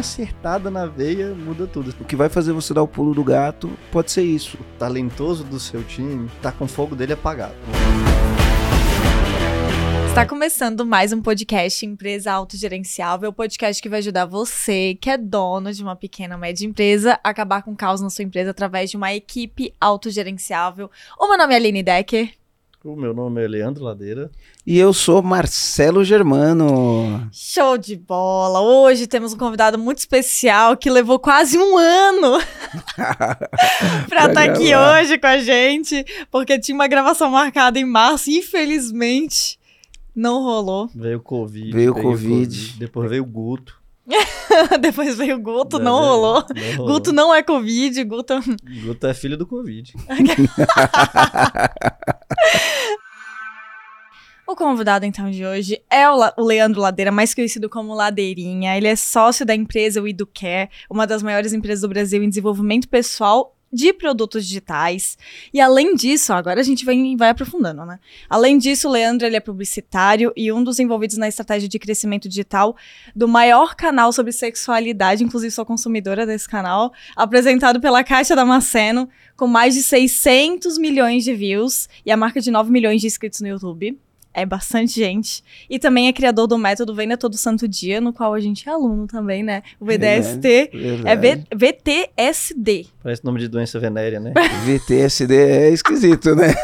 uma acertada na veia muda tudo. O que vai fazer você dar o pulo do gato pode ser isso. O talentoso do seu time tá com o fogo dele apagado. Está começando mais um podcast Empresa Autogerenciável, podcast que vai ajudar você, que é dono de uma pequena ou média empresa, a acabar com o caos na sua empresa através de uma equipe autogerenciável. O meu nome é Aline Decker. O meu nome é Leandro Ladeira. E eu sou Marcelo Germano. Show de bola! Hoje temos um convidado muito especial que levou quase um ano para estar tá aqui hoje com a gente, porque tinha uma gravação marcada em março, infelizmente não rolou. Veio o Covid. Veio o COVID. COVID. Depois veio o Guto. Depois veio o Guto, não, não, rolou. não, rolou. Guto não é Covid, Guto... Guto é filho do Covid. O convidado, então, de hoje é o, o, Leandro Ladeira, mais conhecido como Ladeirinha. Ele é sócio da empresa WeDoCare, uma das maiores empresas do Brasil em desenvolvimento pessoal de produtos digitais. E além disso, agora a gente vai, vai aprofundando, né? Além disso, o Leandro ele é publicitário e um dos envolvidos na estratégia de crescimento digital do maior canal sobre sexualidade, inclusive sou consumidora desse canal, apresentado pela Caixa Damasceno, com mais de 600 milhões de views e a marca de 9 milhões de inscritos no YouTube é bastante gente. E também é criador do método Venda Todo Santo Dia, no qual a gente é aluno também, né? O VDST é v VTSD. Parece nome de doença venérea, né? VTSD é esquisito, né?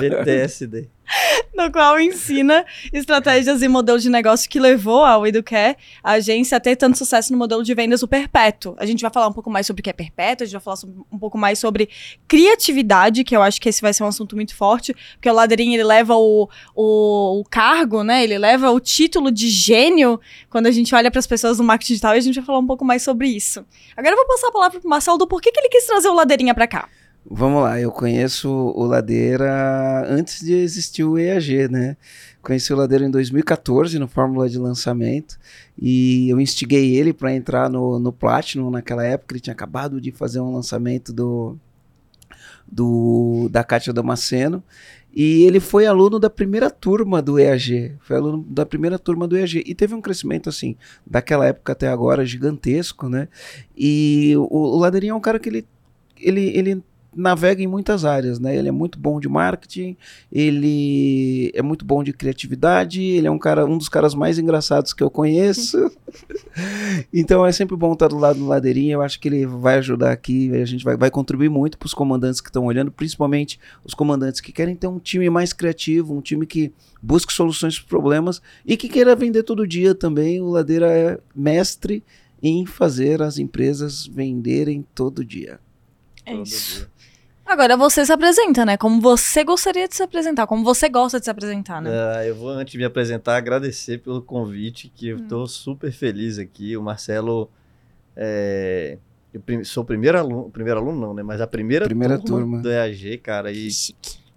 VTSD. no qual ensina estratégias e modelos de negócio que levou a Educare, a agência, a ter tanto sucesso no modelo de vendas do perpétuo. A gente vai falar um pouco mais sobre o que é perpétuo, a gente vai falar um pouco mais sobre criatividade, que eu acho que esse vai ser um assunto muito forte, porque o Ladeirinho, ele leva o, o, o cargo, né, ele leva o título de gênio quando a gente olha para as pessoas no marketing digital e a gente vai falar um pouco mais sobre isso. Agora eu vou passar a palavra pro Marcelo do porquê que ele quis trazer o Ladeirinha para cá. Vamos lá, eu conheço o Ladeira antes de existir o EAG, né? Conheci o Ladeira em 2014 no Fórmula de Lançamento e eu instiguei ele para entrar no, no Platinum naquela época. Ele tinha acabado de fazer um lançamento do, do da Cátia Damasceno e ele foi aluno da primeira turma do EAG, foi aluno da primeira turma do EAG e teve um crescimento assim, daquela época até agora gigantesco, né? E o, o Ladeirinha é um cara que ele ele, ele navega em muitas áreas, né? Ele é muito bom de marketing, ele é muito bom de criatividade, ele é um cara, um dos caras mais engraçados que eu conheço. então é sempre bom estar do lado do Ladeirinha. Eu acho que ele vai ajudar aqui, a gente vai, vai contribuir muito para os comandantes que estão olhando, principalmente os comandantes que querem ter um time mais criativo, um time que busque soluções para problemas e que queira vender todo dia também. O Ladeira é mestre em fazer as empresas venderem todo dia. É isso. Dia. Agora você se apresenta, né? Como você gostaria de se apresentar, como você gosta de se apresentar, né? Uh, eu vou, antes de me apresentar, agradecer pelo convite, que eu estou hum. super feliz aqui. O Marcelo, é, eu sou o primeiro aluno, primeiro aluno não, né? Mas a primeira, primeira turma, turma, do EAG, cara, e,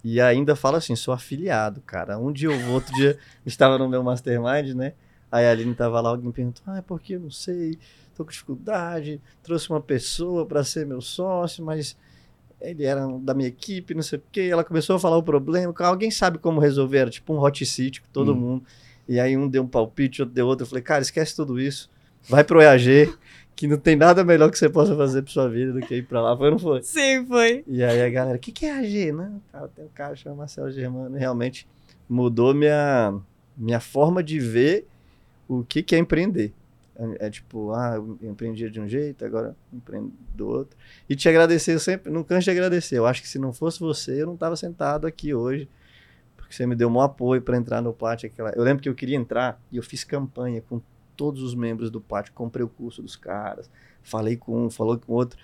e ainda falo assim, sou afiliado, cara. Um dia ou outro dia, estava no meu mastermind, né? Aí a Aline estava lá, alguém perguntou, ah, é porque eu não sei, tô com dificuldade, trouxe uma pessoa para ser meu sócio, mas ele era da minha equipe, não sei o quê. Ela começou a falar o problema. Alguém sabe como resolver? Era tipo um hot seat com todo hum. mundo. E aí um deu um palpite, outro deu outro. Eu falei, cara, esquece tudo isso. Vai pro EAG, que não tem nada melhor que você possa fazer pra sua vida do que ir pra lá. Foi ou não foi? Sim, foi. E aí a galera, o que, que é EAG? Não, cara, tem um cara chamado Marcelo Germano. Realmente mudou minha, minha forma de ver o que, que é empreender. É, é, tipo, ah, eu empreendia de um jeito, agora empreendo do outro. E te agradecer, eu sempre, não canso de agradecer. Eu acho que se não fosse você, eu não estava sentado aqui hoje, porque você me deu um apoio para entrar no Plat. Aquela... Eu lembro que eu queria entrar e eu fiz campanha com todos os membros do Plat, comprei o curso dos caras, falei com um, falou com outro.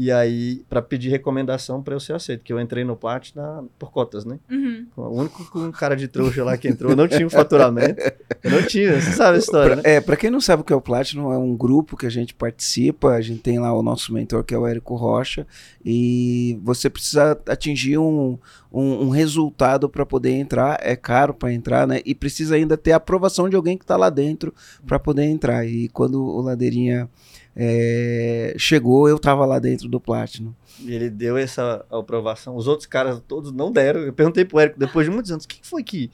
E aí, para pedir recomendação para eu ser aceito, que eu entrei no Plat na, por cotas, né? Uhum. O único com cara de trouxa lá que entrou não tinha um faturamento. não tinha, você sabe a história, né? É, para quem não sabe o que é o Platinum, é um grupo que a gente participa, a gente tem lá o nosso mentor, que é o Érico Rocha, e você precisa atingir um, um, um resultado para poder entrar, é caro para entrar, né? E precisa ainda ter a aprovação de alguém que está lá dentro para poder entrar. E quando o Ladeirinha é, chegou, eu estava lá dentro do Platinum. E ele deu essa aprovação. Os outros caras todos não deram. Eu perguntei pro Érico, depois de muitos anos, o que foi que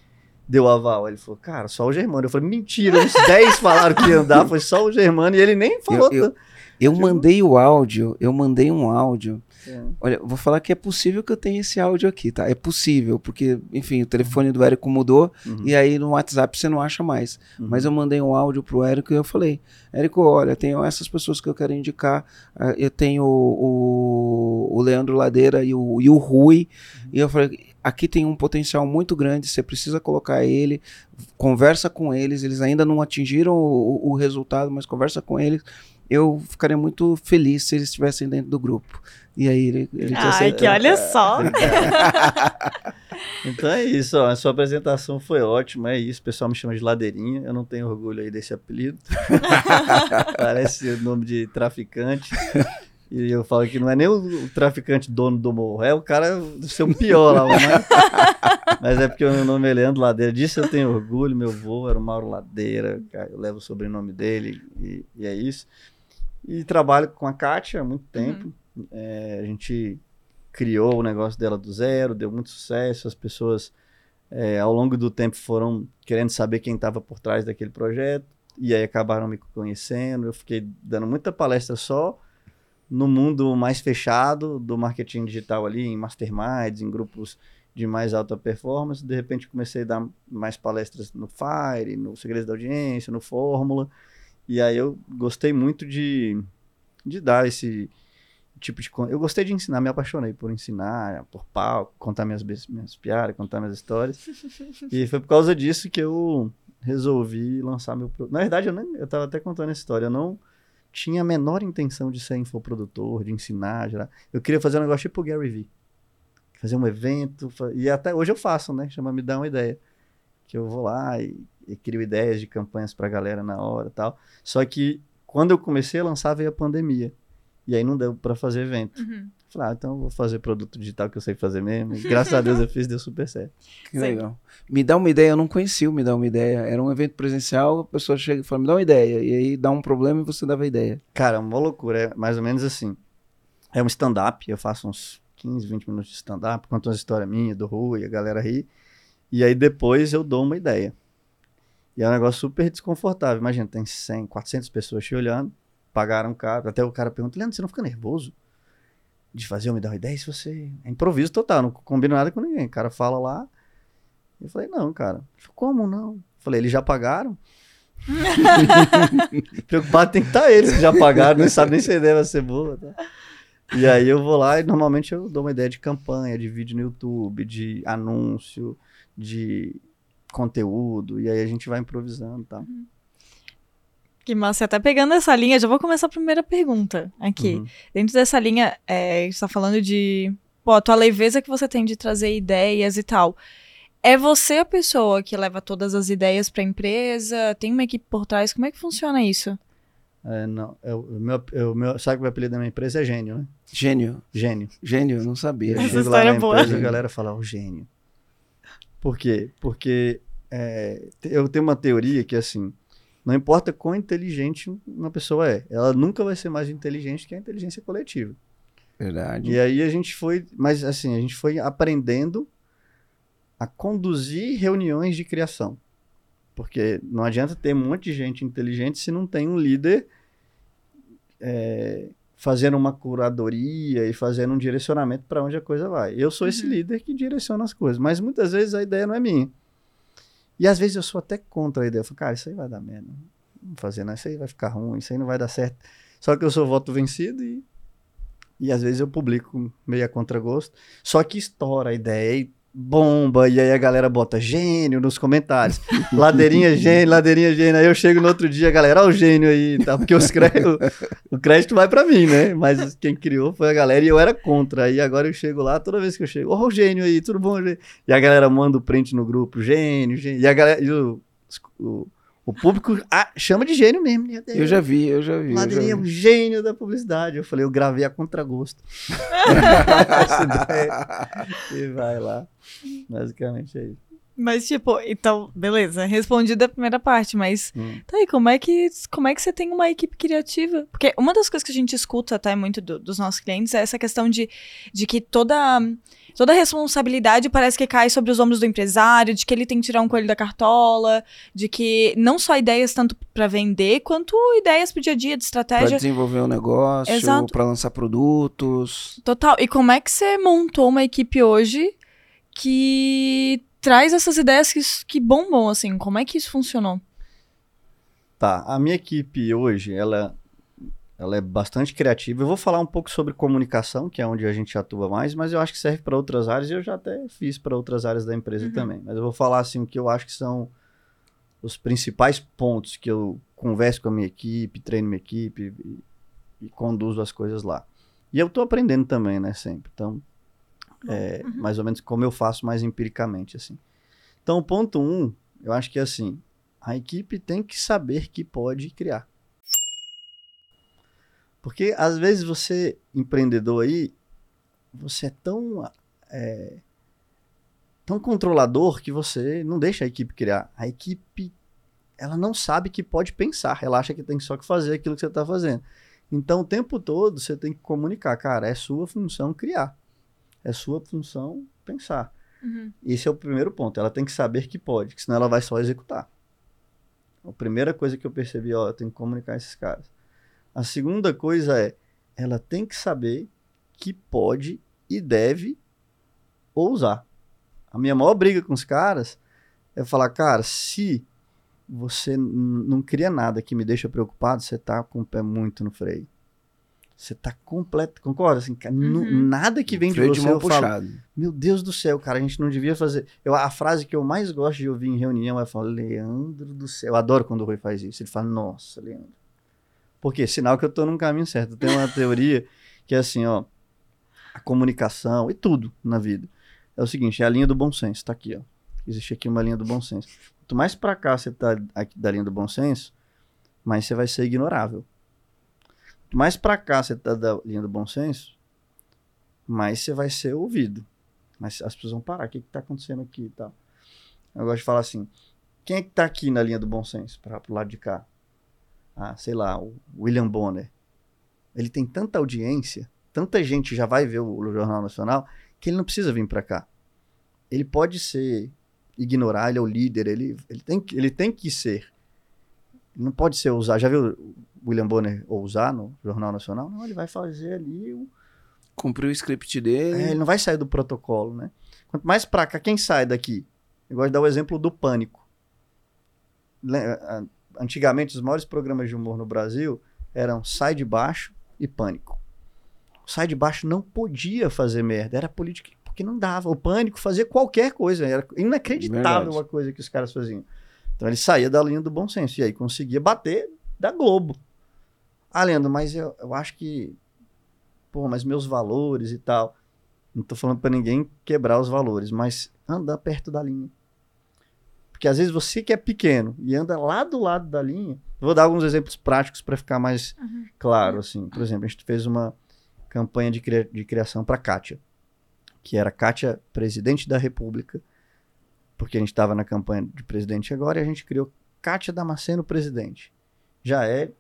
deu aval. Ele falou, cara, só o Germano. Eu falei, mentira, uns 10 falaram que ia andar, foi só o Germano, e ele nem falou. Eu, eu, eu mandei o áudio, eu mandei um áudio. Tanto. Olha, vou falar que é possível que eu tenha esse áudio aqui, tá? É possível, porque, enfim, o telefone do Érico mudou Uhum. e aí no WhatsApp você não acha mais. Uhum. Mas eu mandei um áudio pro Érico e eu falei: Érico, olha, tenho essas pessoas que eu quero indicar. ah, Eu tenho o, o, Leandro Ladeira e o, e o Rui. E eu falei: aqui tem um potencial muito grande, você precisa colocar ele, conversa com eles. Eles ainda não atingiram o, o resultado, mas conversa com eles. Eu ficaria muito feliz se eles estivessem dentro do grupo. E aí ele, ele Ai, que olha só. Então é isso, ó. A sua apresentação foi ótima, é isso. O pessoal me chama de Ladeirinha. Eu não tenho orgulho aí desse apelido. Parece o nome de traficante. E eu falo que não é nem o, traficante dono do morro, é o cara do seu pior lá. Mas, mas é porque o meu nome é Leandro Ladeira. Disso eu tenho orgulho. Meu avô era o Mauro Ladeira. Eu levo o sobrenome dele e, e é isso. E trabalho com a Kátia há muito tempo. É, a gente criou o negócio dela do zero, deu muito sucesso, as pessoas é, ao longo do tempo foram querendo saber quem estava por trás daquele projeto, e aí acabaram me conhecendo, eu fiquei dando muita palestra só no mundo mais fechado do marketing digital ali, em masterminds, em grupos de mais alta performance, de repente comecei a dar mais palestras no Fire, no Segredos da Audiência, no Fórmula, e aí eu gostei muito de, de dar esse tipo de eu gostei de ensinar, me apaixonei por ensinar, por palco, contar minhas minhas piadas, contar minhas histórias. e foi por causa disso que eu resolvi lançar meu. Na verdade, eu nem, eu tava até contando essa história, eu não tinha a menor intenção de ser infoprodutor, de ensinar, gerar. Eu queria fazer um negócio tipo o Gary Vee. Fazer um evento, e até hoje eu faço, né? Chama Me Dá Uma Ideia. Que eu vou lá e, e crio ideias de campanhas pra galera na hora e tal. Só que quando eu comecei a lançar veio a pandemia. E aí não deu pra fazer evento. Uhum. Falei, ah, então eu vou fazer produto digital que eu sei fazer mesmo. E graças a Deus eu fiz, deu super certo. Que Sim. legal. Me dá uma ideia, eu não conhecia o Me Dá Uma Ideia. Era um evento presencial, a pessoa chega e fala, me dá uma ideia. E aí dá um problema e você dava a ideia. Cara, uma loucura. É mais ou menos assim. É um stand-up, eu faço uns 15, 20 minutos de stand-up, conto uma história minha, do Rui, a galera ri. E aí depois eu dou uma ideia. E é um negócio super desconfortável. Imagina, tem 100, 400 pessoas te olhando, pagaram caro. Até o cara pergunta, Leandro, você não fica nervoso de fazer uma, me dar uma ideia? Se você... É improviso total, não combino nada com ninguém. O cara fala lá. Eu falei, não, cara. Falou, Como não? Eu falei, eles já pagaram? Preocupado tem que estar eles que já pagaram, não sabe nem se a ideia vai ser boa. Tá? E aí eu vou lá e normalmente eu dou uma ideia de campanha, de vídeo no YouTube, de anúncio, de conteúdo, e aí a gente vai improvisando e tal. Que massa, até pegando essa linha, já vou começar a primeira pergunta aqui. Uhum. Dentro dessa linha, é, a gente tá falando de, pô, a tua leveza que você tem de trazer ideias e tal. É você a pessoa que leva todas as ideias pra empresa? Tem uma equipe por trás? Como é que funciona isso? É, não, é, o meu, é, o meu, sabe que o apelido da minha empresa é gênio, né? Gênio. Gênio. Gênio, eu não sabia. Eu Essa chego história lá é na boa. empresa, a galera fala, o gênio. Por quê? Porque é, eu tenho uma teoria que, assim, não importa quão inteligente uma pessoa é, ela nunca vai ser mais inteligente que a inteligência coletiva. Verdade. E aí a gente foi, mas assim, a gente foi aprendendo a conduzir reuniões de criação. Porque não adianta ter um monte de gente inteligente se não tem um líder é, fazendo uma curadoria e fazendo um direcionamento para onde a coisa vai. Eu sou esse Uhum. líder que direciona as coisas, mas muitas vezes a ideia não é minha. E às vezes eu sou até contra a ideia. Eu falo, cara, isso aí vai dar merda. Vamos fazer, não, isso aí vai ficar ruim, isso aí não vai dar certo. Só que eu sou voto vencido e, e às vezes eu publico meio a contragosto. Só que estoura a ideia e bomba, e aí a galera bota gênio nos comentários. Ladeirinha gênio, ladeirinha gênio. Aí eu chego no outro dia, a galera, ó o gênio aí, tá? Porque os cré- o, crédito vai pra mim, né? Mas quem criou foi a galera e eu era contra. Aí agora eu chego lá, toda vez que eu chego, ó o gênio aí, tudo bom, gênio? E a galera manda o print no grupo, gênio, gênio. E a galera, e o, o, o público ah, chama de gênio mesmo. Deus. Eu já vi, eu já vi. Ladeirinha é um gênio da publicidade. Eu falei, eu gravei a contragosto. E vai lá. Basicamente é isso. Mas, tipo, então, beleza, respondida a primeira parte, mas Hum. tá aí, como é, que, como é que você tem uma equipe criativa? Porque uma das coisas que a gente escuta até muito do- dos nossos clientes é essa questão de, de que toda, toda a responsabilidade parece que cai sobre os ombros do empresário, de que ele tem que tirar um coelho da cartola, de que não só ideias tanto pra vender, quanto ideias pro dia a dia, de Pra estratégia. desenvolver um negócio, Exato. pra lançar produtos. Total. E como é que você montou uma equipe hoje que traz essas ideias que, que bombam, assim? Como é que isso funcionou? Tá, a minha equipe hoje, ela, ela é bastante criativa. Eu vou falar um pouco sobre comunicação, que é onde a gente atua mais, mas eu acho que serve para outras áreas e eu já até fiz para outras áreas da empresa Uhum. também. Mas eu vou falar assim o que eu acho que são os principais pontos que eu converso com a minha equipe, treino minha equipe e, e conduzo as coisas lá. E eu tô aprendendo também, né, sempre. Então, é, mais ou menos como eu faço mais empiricamente, assim. Então, o ponto um, eu acho que é assim, a equipe tem que saber que pode criar. Porque às vezes você, empreendedor aí, você é tão, é, tão controlador que você não deixa a equipe criar. A equipe, ela não sabe que pode pensar, ela acha que tem só que fazer aquilo que você está fazendo. Então, o tempo todo você tem que comunicar, cara, é sua função criar. É sua função pensar. Esse é o primeiro ponto. Ela tem que saber que pode, que senão ela vai só executar. A primeira coisa que eu percebi, ó, eu tenho que comunicar esses caras. A segunda coisa é, ela tem que saber que pode e deve ousar. A minha maior briga com os caras é falar, cara, se você não cria nada que me deixa preocupado, você tá com o pé muito no freio. Você tá completo, concorda? Assim, cara, Uhum. nada que vem de Freio você de mão eu falo, puxado. meu Deus do céu, cara, a gente não devia fazer. Eu, a frase que eu mais gosto de ouvir em reunião é falar, Leandro do céu. Eu adoro quando o Rui faz isso. Ele fala, nossa, Leandro. Por quê? Sinal que eu tô num caminho certo. Tem uma teoria que é assim, ó. A comunicação e tudo na vida. É o seguinte, é a linha do bom senso. Tá aqui, ó. Existe aqui uma linha do bom senso. Quanto mais pra cá você tá aqui da linha do bom senso, mais você vai ser ignorável. Quanto mais pra cá você tá da linha do bom senso, mais você vai ser ouvido. Mas as pessoas vão parar. O que, que tá acontecendo aqui e tal? Eu gosto de falar assim: quem é que tá aqui na linha do bom senso, para pro lado de cá? Ah, sei lá, o William Bonner. Ele tem tanta audiência, tanta gente já vai ver o, o Jornal Nacional, que ele não precisa vir para cá. Ele pode ser, ignorar, ele é o líder, ele, ele, tem, que- ele tem que ser. Não pode ser ousar. Já viu o William Bonner ousar no Jornal Nacional? Não, ele vai fazer ali o, Cumpriu o script dele. é, ele não vai sair do protocolo, né? Quanto mais pra cá, quem sai daqui? Eu gosto de dar o exemplo do pânico. Antigamente, os maiores programas de humor no Brasil eram Sai de Baixo e Pânico. O Sai de Baixo não podia fazer merda, era política, porque não dava. O Pânico fazia qualquer coisa, era inacreditável Verdade. a coisa que os caras faziam. Então ele saía da linha do bom senso, e aí conseguia bater da Globo. Ah, Leandro, mas eu, eu acho que pô, mas meus valores e tal. Não tô falando pra ninguém quebrar os valores, mas anda perto da linha. Porque às vezes você que é pequeno e anda lá do lado da linha. Vou dar alguns exemplos práticos para ficar mais claro, assim. Por exemplo, a gente fez uma campanha de, cria- de criação para Kátia, que era Kátia presidente da República, porque a gente estava na campanha de presidente agora e a gente criou Kátia Damasceno presidente. Já é,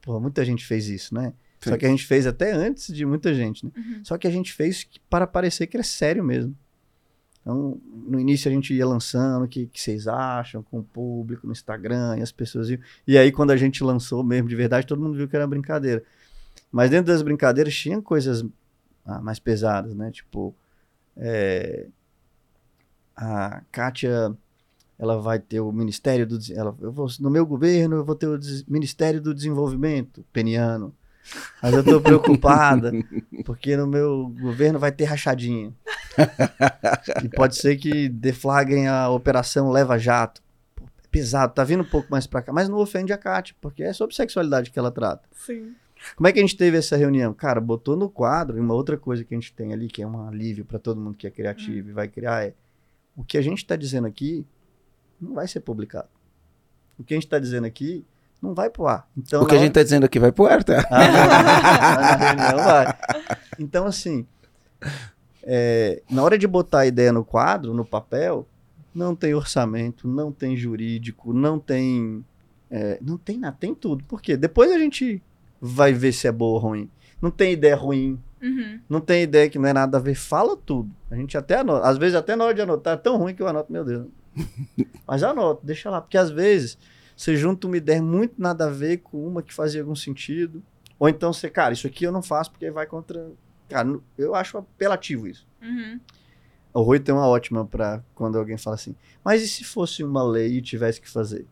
porra, muita gente fez isso, né? Só Fez. que a gente fez até antes de muita gente, né? Só que a gente fez para parecer que era sério mesmo. Então, no início a gente ia lançando o que, que vocês acham com o público no Instagram e as pessoas iam. E aí, quando a gente lançou mesmo de verdade, todo mundo viu que era brincadeira. Mas dentro das brincadeiras tinha coisas ah, mais pesadas, né? Tipo, é, a Kátia, ela vai ter o Ministério do. Ela, eu vou, no meu governo, eu vou ter o Ministério do Desenvolvimento peniano. Mas eu tô preocupada, porque no meu governo vai ter rachadinha. e pode ser que deflagrem a operação Leva Jato. Pô, é pesado, tá vindo um pouco mais pra cá. Mas não ofende a Kátia, porque é sobre sexualidade que ela trata. Sim. Como é que a gente teve essa reunião? Cara, botou no quadro, e uma outra coisa que a gente tem ali, que é um alívio para todo mundo que é criativo e vai criar, é o que a gente está dizendo aqui não vai ser publicado. O que a gente está dizendo aqui não vai pro ar. Então, o que a gente tá dizendo aqui vai pro ar, tá? ah, não, reunião vai. Então, assim, é, na hora de botar a ideia no quadro, no papel, não tem orçamento, não tem jurídico, não tem. é, não tem nada, tem tudo. Por quê? Depois a gente vai ver se é boa ou ruim. Não tem ideia ruim, Uhum. não tem ideia que não é nada a ver, fala tudo. A gente até anota. Às vezes, até na hora de anotar, é tão ruim que eu anoto, meu Deus. Mas anoto, deixa lá. Porque às vezes você junta uma ideia muito nada a ver com uma que fazia algum sentido. Ou então você, cara, isso aqui eu não faço porque vai contra. Cara, eu acho apelativo isso. Uhum. O Rui tem uma ótima pra quando alguém fala assim, mas e se fosse uma lei e tivesse que fazer?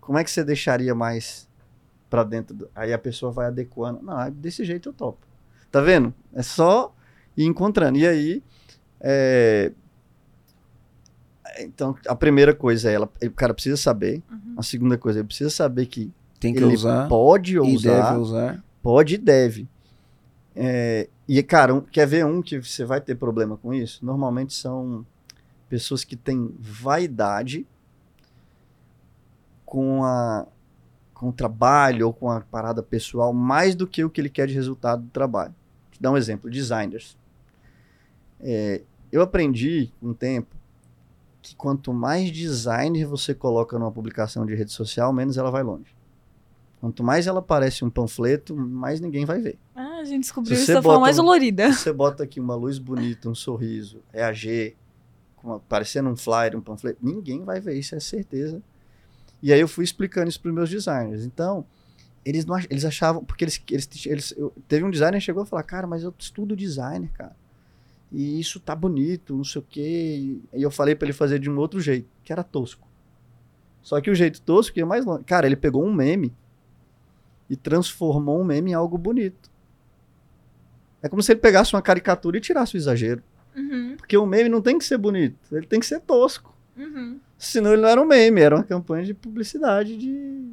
Como é que você deixaria mais pra dentro? Do... Aí a pessoa vai adequando. Não, é desse jeito eu topo. Tá vendo? É só ir encontrando. E aí, é... então, a primeira coisa é, ela, o cara precisa saber. Uhum. A segunda coisa, ele precisa saber que Tem que ele usar pode e usar. deve usar. Pode e deve. É, e, cara, um- quer ver um que você vai ter problema com isso? Normalmente são pessoas que têm vaidade com, a, com o trabalho ou com a parada pessoal mais do que o que ele quer de resultado do trabalho. Vou te dar um exemplo: designers. É, eu aprendi um tempo que quanto mais designer você coloca numa publicação de rede social, menos ela vai longe. Quanto mais ela parece um panfleto, mais ninguém vai ver. Ah, a gente descobriu isso da forma mais dolorida. Você bota aqui uma luz bonita, um sorriso, EAG, com uma- parecendo um flyer, um panfleto, ninguém vai ver isso, é certeza. E aí eu fui explicando isso para os meus designers. Então, eles não eles achavam, porque eles, eles, eles eu- teve um designer que chegou a falar, cara, mas eu estudo designer, cara. E isso tá bonito, não sei o quê. E eu falei para ele fazer de um outro jeito, que era tosco. Só que o jeito tosco ia mais longe. Cara, ele pegou um meme e transformou um meme em algo bonito. É como se ele pegasse uma caricatura e tirasse o exagero. Uhum, Porque o meme não tem que ser bonito, ele tem que ser tosco. uhum, Senão ele não era um meme, era uma campanha de publicidade de.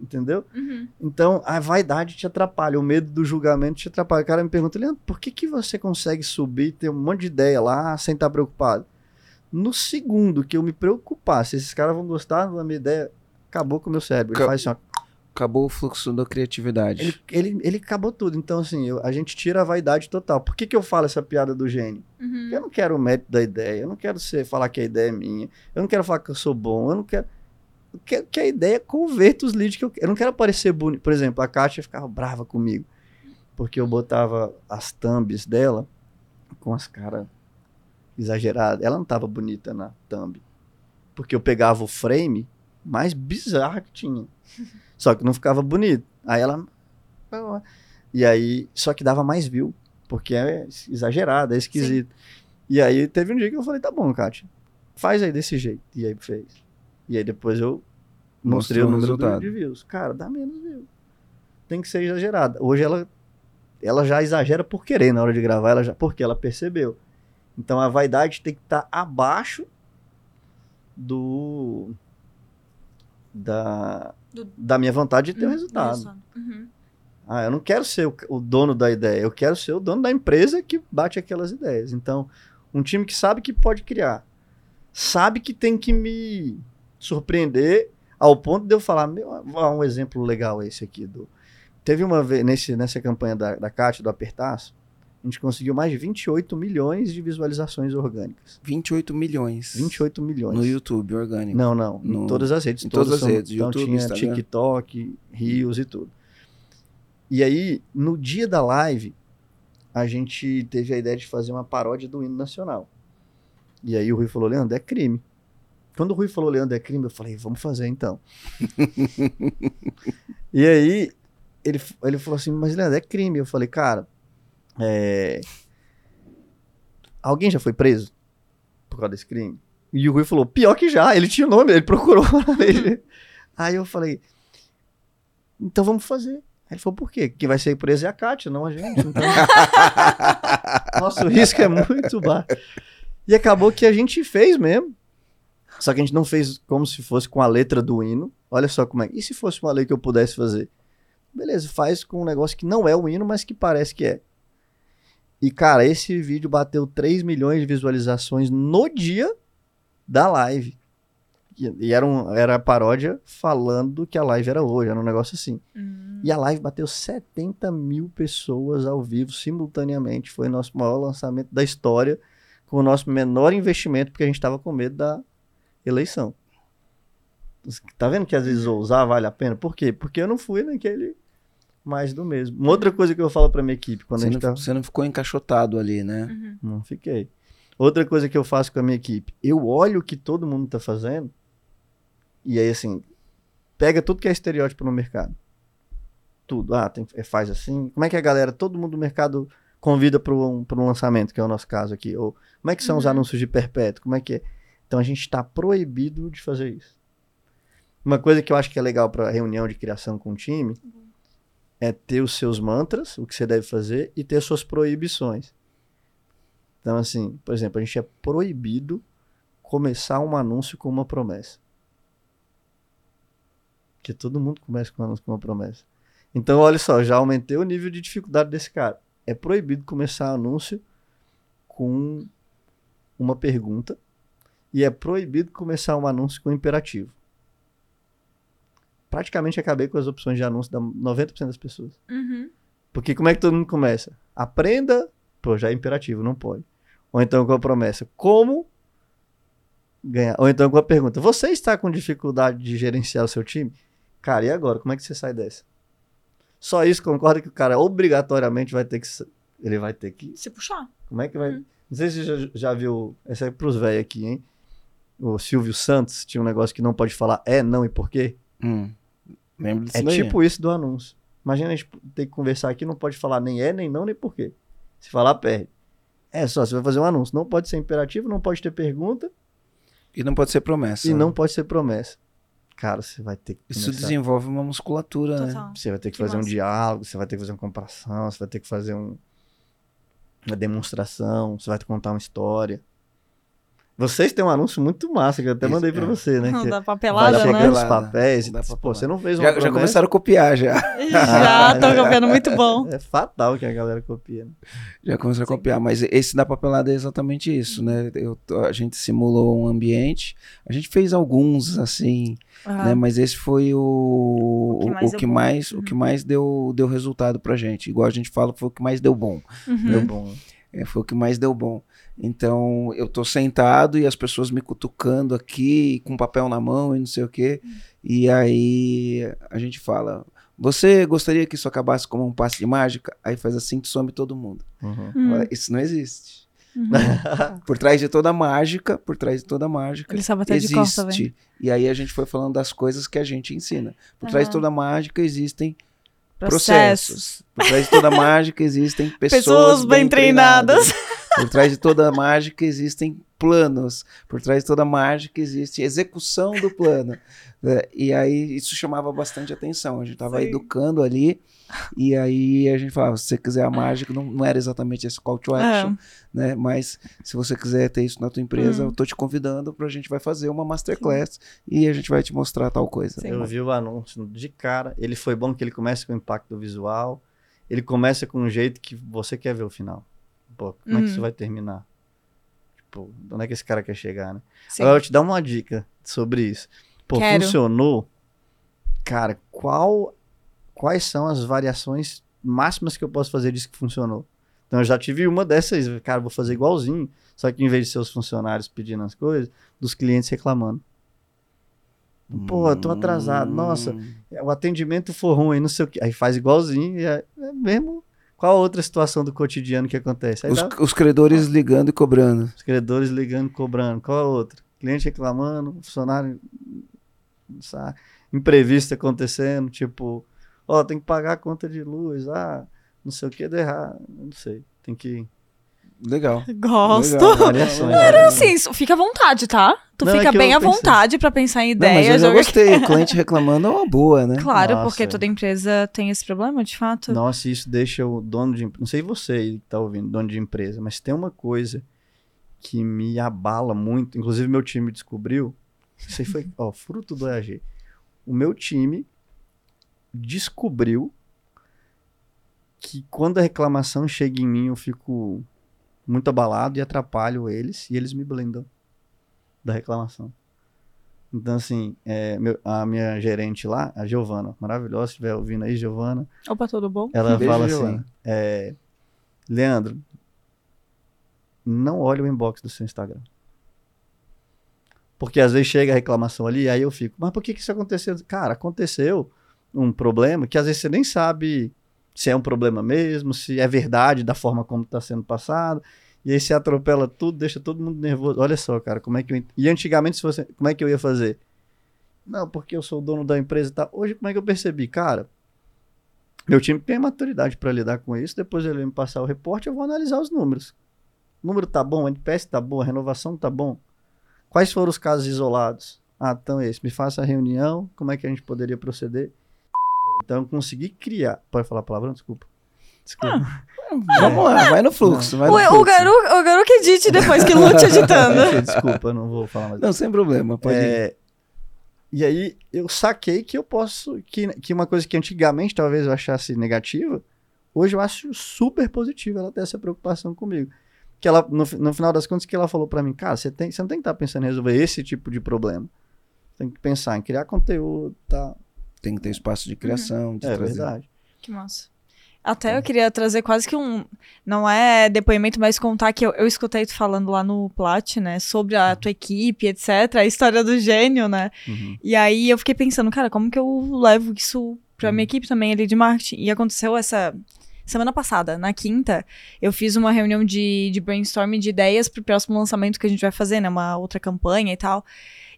Entendeu? uhum. Então a vaidade te atrapalha, o medo do julgamento te atrapalha. O cara me pergunta, Leandro, por que, que você consegue subir, ter um monte de ideia lá sem estar preocupado? No segundo que eu me preocupar se esses caras vão gostar da minha ideia, acabou com o meu cérebro. Ele Ca- faz assim, ó, Acabou o fluxo da criatividade. ele, ele, ele acabou tudo. Então, assim, eu- a gente tira a vaidade total. Por que, que eu falo essa piada do gênio? Uhum. Eu não quero o mérito da ideia, eu não quero ser, falar que a ideia é minha, eu não quero falar que eu sou bom, eu não quero. Quero que a ideia converta os leads que eu quero. Eu não quero parecer bonito. Por exemplo, a Kátia ficava brava comigo, porque eu botava as thumbs dela com as caras exageradas. Ela não tava bonita na thumb, porque eu pegava o frame mais bizarro que tinha, só que não ficava bonito. Aí ela. E aí, só que dava mais view, porque é exagerado, é esquisito. E aí teve um dia que eu falei, tá bom, Kátia, faz aí desse jeito. E aí fez. E aí depois eu mostrei Mostrou o número do- resultado. de views. Cara, dá menos view. Tem que ser exagerada. Hoje ela, ela já exagera por querer na hora de gravar, ela já, porque ela percebeu. Então a vaidade tem que estar abaixo do da, Do- da minha vontade de ter o Uhum, resultado. Uhum. Ah, eu não quero ser o, o dono da ideia, eu quero ser o dono da empresa que bate aquelas ideias. Então, um time que sabe que pode criar, sabe que tem que me surpreender ao ponto de eu falar, meu, um exemplo legal esse aqui do Teve uma vez nesse nessa campanha da da Kátia do Apertaço, a gente conseguiu mais de 28 milhões de visualizações orgânicas. 28 milhões. 28 milhões. No YouTube, orgânico. Não, não. No- em todas as redes. em todas as são- redes, Então YouTube, tinha Instagram. TikTok, Rios e tudo. E aí, no dia da live, a gente teve a ideia de fazer uma paródia do hino nacional. E aí o Rui falou, Leandro, é crime. Quando o Rui falou, Leandro, é crime, eu falei, vamos fazer então. e aí, ele, ele falou assim, mas Leandro, é crime. Eu falei, cara, é... alguém já foi preso por causa desse crime? E o Rui falou, pior que já, ele tinha o nome, ele procurou. Ele- Aí eu falei, então vamos fazer. Aí ele falou, por quê? Quem vai ser preso é a Kátia, não a gente. Então... Nosso risco é muito baixo. E acabou que a gente fez mesmo. Só que a gente não fez como se fosse com a letra do hino. Olha só como é. E se fosse uma lei que eu pudesse fazer? Beleza, faz com um negócio que não é o hino, mas que parece que é. E, cara, esse vídeo bateu 3 milhões de visualizações no dia da live. E, e era, um, era a paródia falando que a live era hoje, era um negócio assim. Hum. E a live bateu 70 mil pessoas ao vivo simultaneamente. Foi nosso maior lançamento da história com o nosso menor investimento, porque a gente estava com medo da eleição. Tá vendo que às vezes ousar vale a pena? Por quê? Porque eu não fui naquele mais do mesmo. Uma outra coisa que eu falo pra minha equipe, quando Você a não, gente tá... você não ficou encaixotado ali, né? Uhum. Não fiquei. Outra coisa que eu faço com a minha equipe, eu olho o que todo mundo tá fazendo, e aí assim, pega tudo que é estereótipo no mercado. Tudo. Ah, tem, é, faz assim. Como é que a galera, todo mundo do mercado convida para um, pra um lançamento, que é o nosso caso aqui? Ou como é que são os Uhum. anúncios de perpétuo? Como é que é? Então a gente está proibido de fazer isso. Uma coisa que eu acho que é legal para reunião de criação com o time é ter os seus mantras, o que você deve fazer, e ter as suas proibições. Então, assim, por exemplo, a gente é proibido começar um anúncio com uma promessa. Porque todo mundo começa com um anúncio com uma promessa. Então, olha só, já aumentei o nível de dificuldade desse cara. É proibido começar anúncio com uma pergunta e é proibido começar um anúncio com imperativo. Praticamente acabei com as opções de anúncio da 90% das pessoas. Uhum. Porque como é que todo mundo começa? Aprenda, pô, já é imperativo, não pode. Ou então com a promessa, como ganhar? Ou então com a pergunta, você está com dificuldade de gerenciar o seu time? Cara, e agora? Como é que você sai dessa? Só isso concorda que o cara obrigatoriamente vai ter que. Ele vai ter que. Se puxar. Como é que vai. Hum. Não sei se você já, já viu. Essa é pros velhos aqui, hein? O Silvio Santos tinha um negócio que não pode falar é, não e por quê. Hum. Lembro disso É daí. tipo isso do anúncio. Imagina a gente ter que conversar aqui, não pode falar nem é, nem não, nem porquê. Se falar, perde. É só, você vai fazer um anúncio. Não pode ser imperativo, não pode ter pergunta E não pode ser promessa. e não pode ser promessa. Cara, você vai ter que. Isso começar- desenvolve uma musculatura, né? Total. Você vai ter que, Que fazer um massa. diálogo, você vai ter que fazer uma comparação, você vai ter que fazer um- uma demonstração, você vai ter que contar uma história. Vocês têm um anúncio muito massa que eu até Isso, mandei pra é. você, né? Não que dá vai papelada, pegando né? os Papelada. papéis e Dá pô, papelada. você não fez uma Já, já começaram a copiar, já. Já tô copiando, muito bom. É fatal que a galera copia. Né? Já começaram a copiar. Mas esse da papelada é exatamente isso, né? Eu- a gente simulou um ambiente. A gente fez alguns, assim, Ah, né? Mas esse foi o, O que o, mais o deu que mais, o Uhum. que mais deu, deu resultado pra gente. Igual a gente fala, foi o que mais deu bom. uhum. Deu bom. É, foi o que mais deu bom. Então, eu tô sentado e as pessoas me cutucando aqui, com papel na mão e não sei o quê. E aí a gente fala: Você gostaria que isso acabasse como um passe de mágica? Aí faz assim que some todo mundo. Uhum. Hum, Olha, Isso não existe. uhum. Por trás de toda mágica, por trás de toda mágica, Ele sabe até de cor, tá vendo? existe. E aí a gente foi falando das coisas que a gente ensina. Por trás de toda mágica existem Processos. Por trás de toda mágica existem pessoas, Pessoas bem treinadas. Por trás de toda mágica existem planos. Por trás de toda mágica existe execução do plano. né? E aí isso chamava bastante atenção. A gente estava Sim. educando ali. E aí a gente falava, se você quiser a mágica, não, não era exatamente esse call to action, Ah, né? Mas se você quiser ter isso na tua empresa, Hum. eu tô te convidando para a gente vai fazer uma masterclass e a gente vai te mostrar tal coisa. Sim. Eu vi o anúncio de cara. Ele foi bom que ele começa com impacto visual. Ele começa com um jeito que você quer ver o final. Pô, como é que Uhum. isso vai terminar? Tipo, onde é que esse cara quer chegar, né? sim. Agora eu vou te dar uma dica sobre isso. Pô, Quero. funcionou. Cara, qual, quais são as variações máximas que eu posso fazer disso que funcionou? Então eu já tive uma dessas, cara, vou fazer igualzinho. Só que em vez de ser os funcionários pedindo as coisas, dos clientes reclamando. Pô, eu tô atrasado. Nossa, Hum. o atendimento for ruim, não sei o que. Aí faz igualzinho e é, é mesmo. Qual a outra situação do cotidiano que acontece? Aí Os, dá os credores ligando e cobrando. os credores ligando, cobrando. Qual a outra? Cliente reclamando, funcionário. sabe? Imprevisto acontecendo, tipo, ó, tem que pagar a conta de luz, ah, não sei o que, deu errado, não sei. Tem que. Legal. Gosto. Legal. Variações. Legal. Assim, fica à vontade, tá? Tu Não, é fica eu bem à pensei- vontade pra pensar em Não, mas eu ideias. já gostei. O cliente reclamando é uma boa, né? Claro, Nossa, porque é. toda empresa tem esse problema, de fato. Nossa, isso deixa o dono de. Não sei você que tá ouvindo, dono de empresa, mas tem uma coisa que me abala muito. Inclusive, meu time descobriu. Isso aí foi, ó, fruto do EAG. O meu time descobriu que quando a reclamação chega em mim, eu fico muito abalado e atrapalho eles, e eles me blindam da reclamação. Então, assim, é, meu- a minha gerente lá, a Giovana, maravilhosa, se estiver ouvindo aí, Giovana, Opa, tudo bom? ela Beijo, fala assim, é, Leandro, não olhe o inbox do seu Instagram. Porque às vezes chega a reclamação ali, aí eu fico, mas por que, que isso aconteceu? Cara, aconteceu um problema que às vezes você nem sabe se é um problema mesmo, se é verdade da forma como está sendo passado. E aí você atropela tudo, deixa todo mundo nervoso. Olha só, cara, como é que eu. E antigamente, se você... como é que eu ia fazer? Não, porque eu sou dono da empresa e tá. Hoje, como é que eu percebi? Cara, meu time tem maturidade para lidar com isso. Depois ele me passar o reporte, eu vou analisar os números. O número tá bom, o NPS tá bom, a renovação tá bom. Quais foram os casos isolados? Ah, então é esse. Me faça a reunião, como é que a gente poderia proceder? Então, eu consegui criar. Pode falar a palavra? Desculpa. Desculpa. Ah, vamos lá, vai no fluxo. Vai o, no o, fluxo. Garu, o Garu que edite depois que lute editando. Desculpa, não vou falar mais. Não, sem problema, pode ir. É, e aí eu saquei que eu posso. Que, que uma coisa que antigamente talvez eu achasse negativa, hoje eu acho super positiva ela ter essa preocupação comigo. Que ela, no, no final das contas, que ela falou pra mim, cara, você, tem, você não tem que estar pensando em resolver esse tipo de problema. Você tem que pensar em criar conteúdo tal. Tem que ter espaço de criação, de É trazer. verdade. Que massa. Até eu queria trazer quase que um. Não é depoimento, mas contar que eu, eu escutei tu falando lá no Plat, né? Sobre a tua equipe, etc. A história do gênio, né? Uhum. E aí eu fiquei pensando, cara, como que eu levo isso pra Uhum. minha equipe também ali de marketing? E aconteceu essa. Semana passada, na quinta, eu fiz uma reunião de, de brainstorming de ideias pro próximo lançamento que a gente vai fazer, né? Uma outra campanha e tal.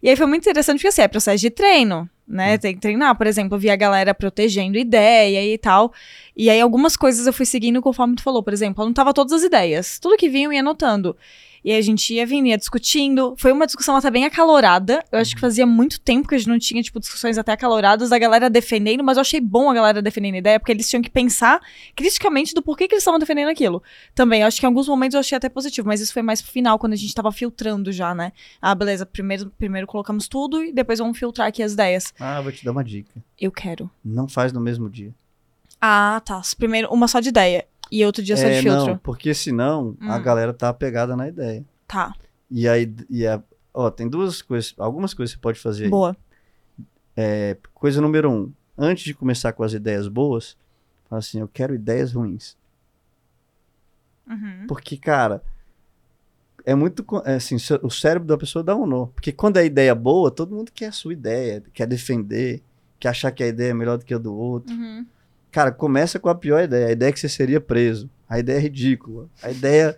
E aí foi muito interessante, porque assim, é processo de treino, né? Tem que treinar, por exemplo, eu vi a galera protegendo ideia e tal. E aí algumas coisas eu fui seguindo conforme tu falou. Por exemplo, eu anotava todas as ideias. Tudo que vinha eu ia anotando. E a gente ia vindo, ia discutindo. Foi uma discussão até bem acalorada. Eu acho que fazia muito tempo que a gente não tinha, tipo, discussões até acaloradas da galera defendendo, mas eu achei bom a galera defendendo a ideia, porque eles tinham que pensar criticamente do porquê que eles estavam defendendo aquilo. Também, eu acho que em alguns momentos eu achei até positivo, mas isso foi mais pro final, quando a gente tava filtrando já, né? Ah, beleza, primeiro, primeiro colocamos tudo e depois vamos filtrar aqui as ideias. Ah, vou te dar uma dica. Eu quero. Não faz no mesmo dia. Ah, tá. Primeiro, uma só de ideia. E outro dia só de É, filtro. não, porque senão a Hum. galera tá apegada na ideia. Tá. E aí, e a, ó, tem duas coisas, algumas coisas que você pode fazer. Boa. É, coisa número um, antes de começar com as ideias boas, fala assim, eu quero ideias ruins. Uhum. Porque, cara, é muito, é assim, o cérebro da pessoa dá um nó. Porque quando é ideia boa, todo mundo quer a sua ideia, quer defender, quer achar que a ideia é melhor do que a do outro. Uhum. Cara, começa com a pior ideia. A ideia é que você seria preso. A ideia é ridícula. A ideia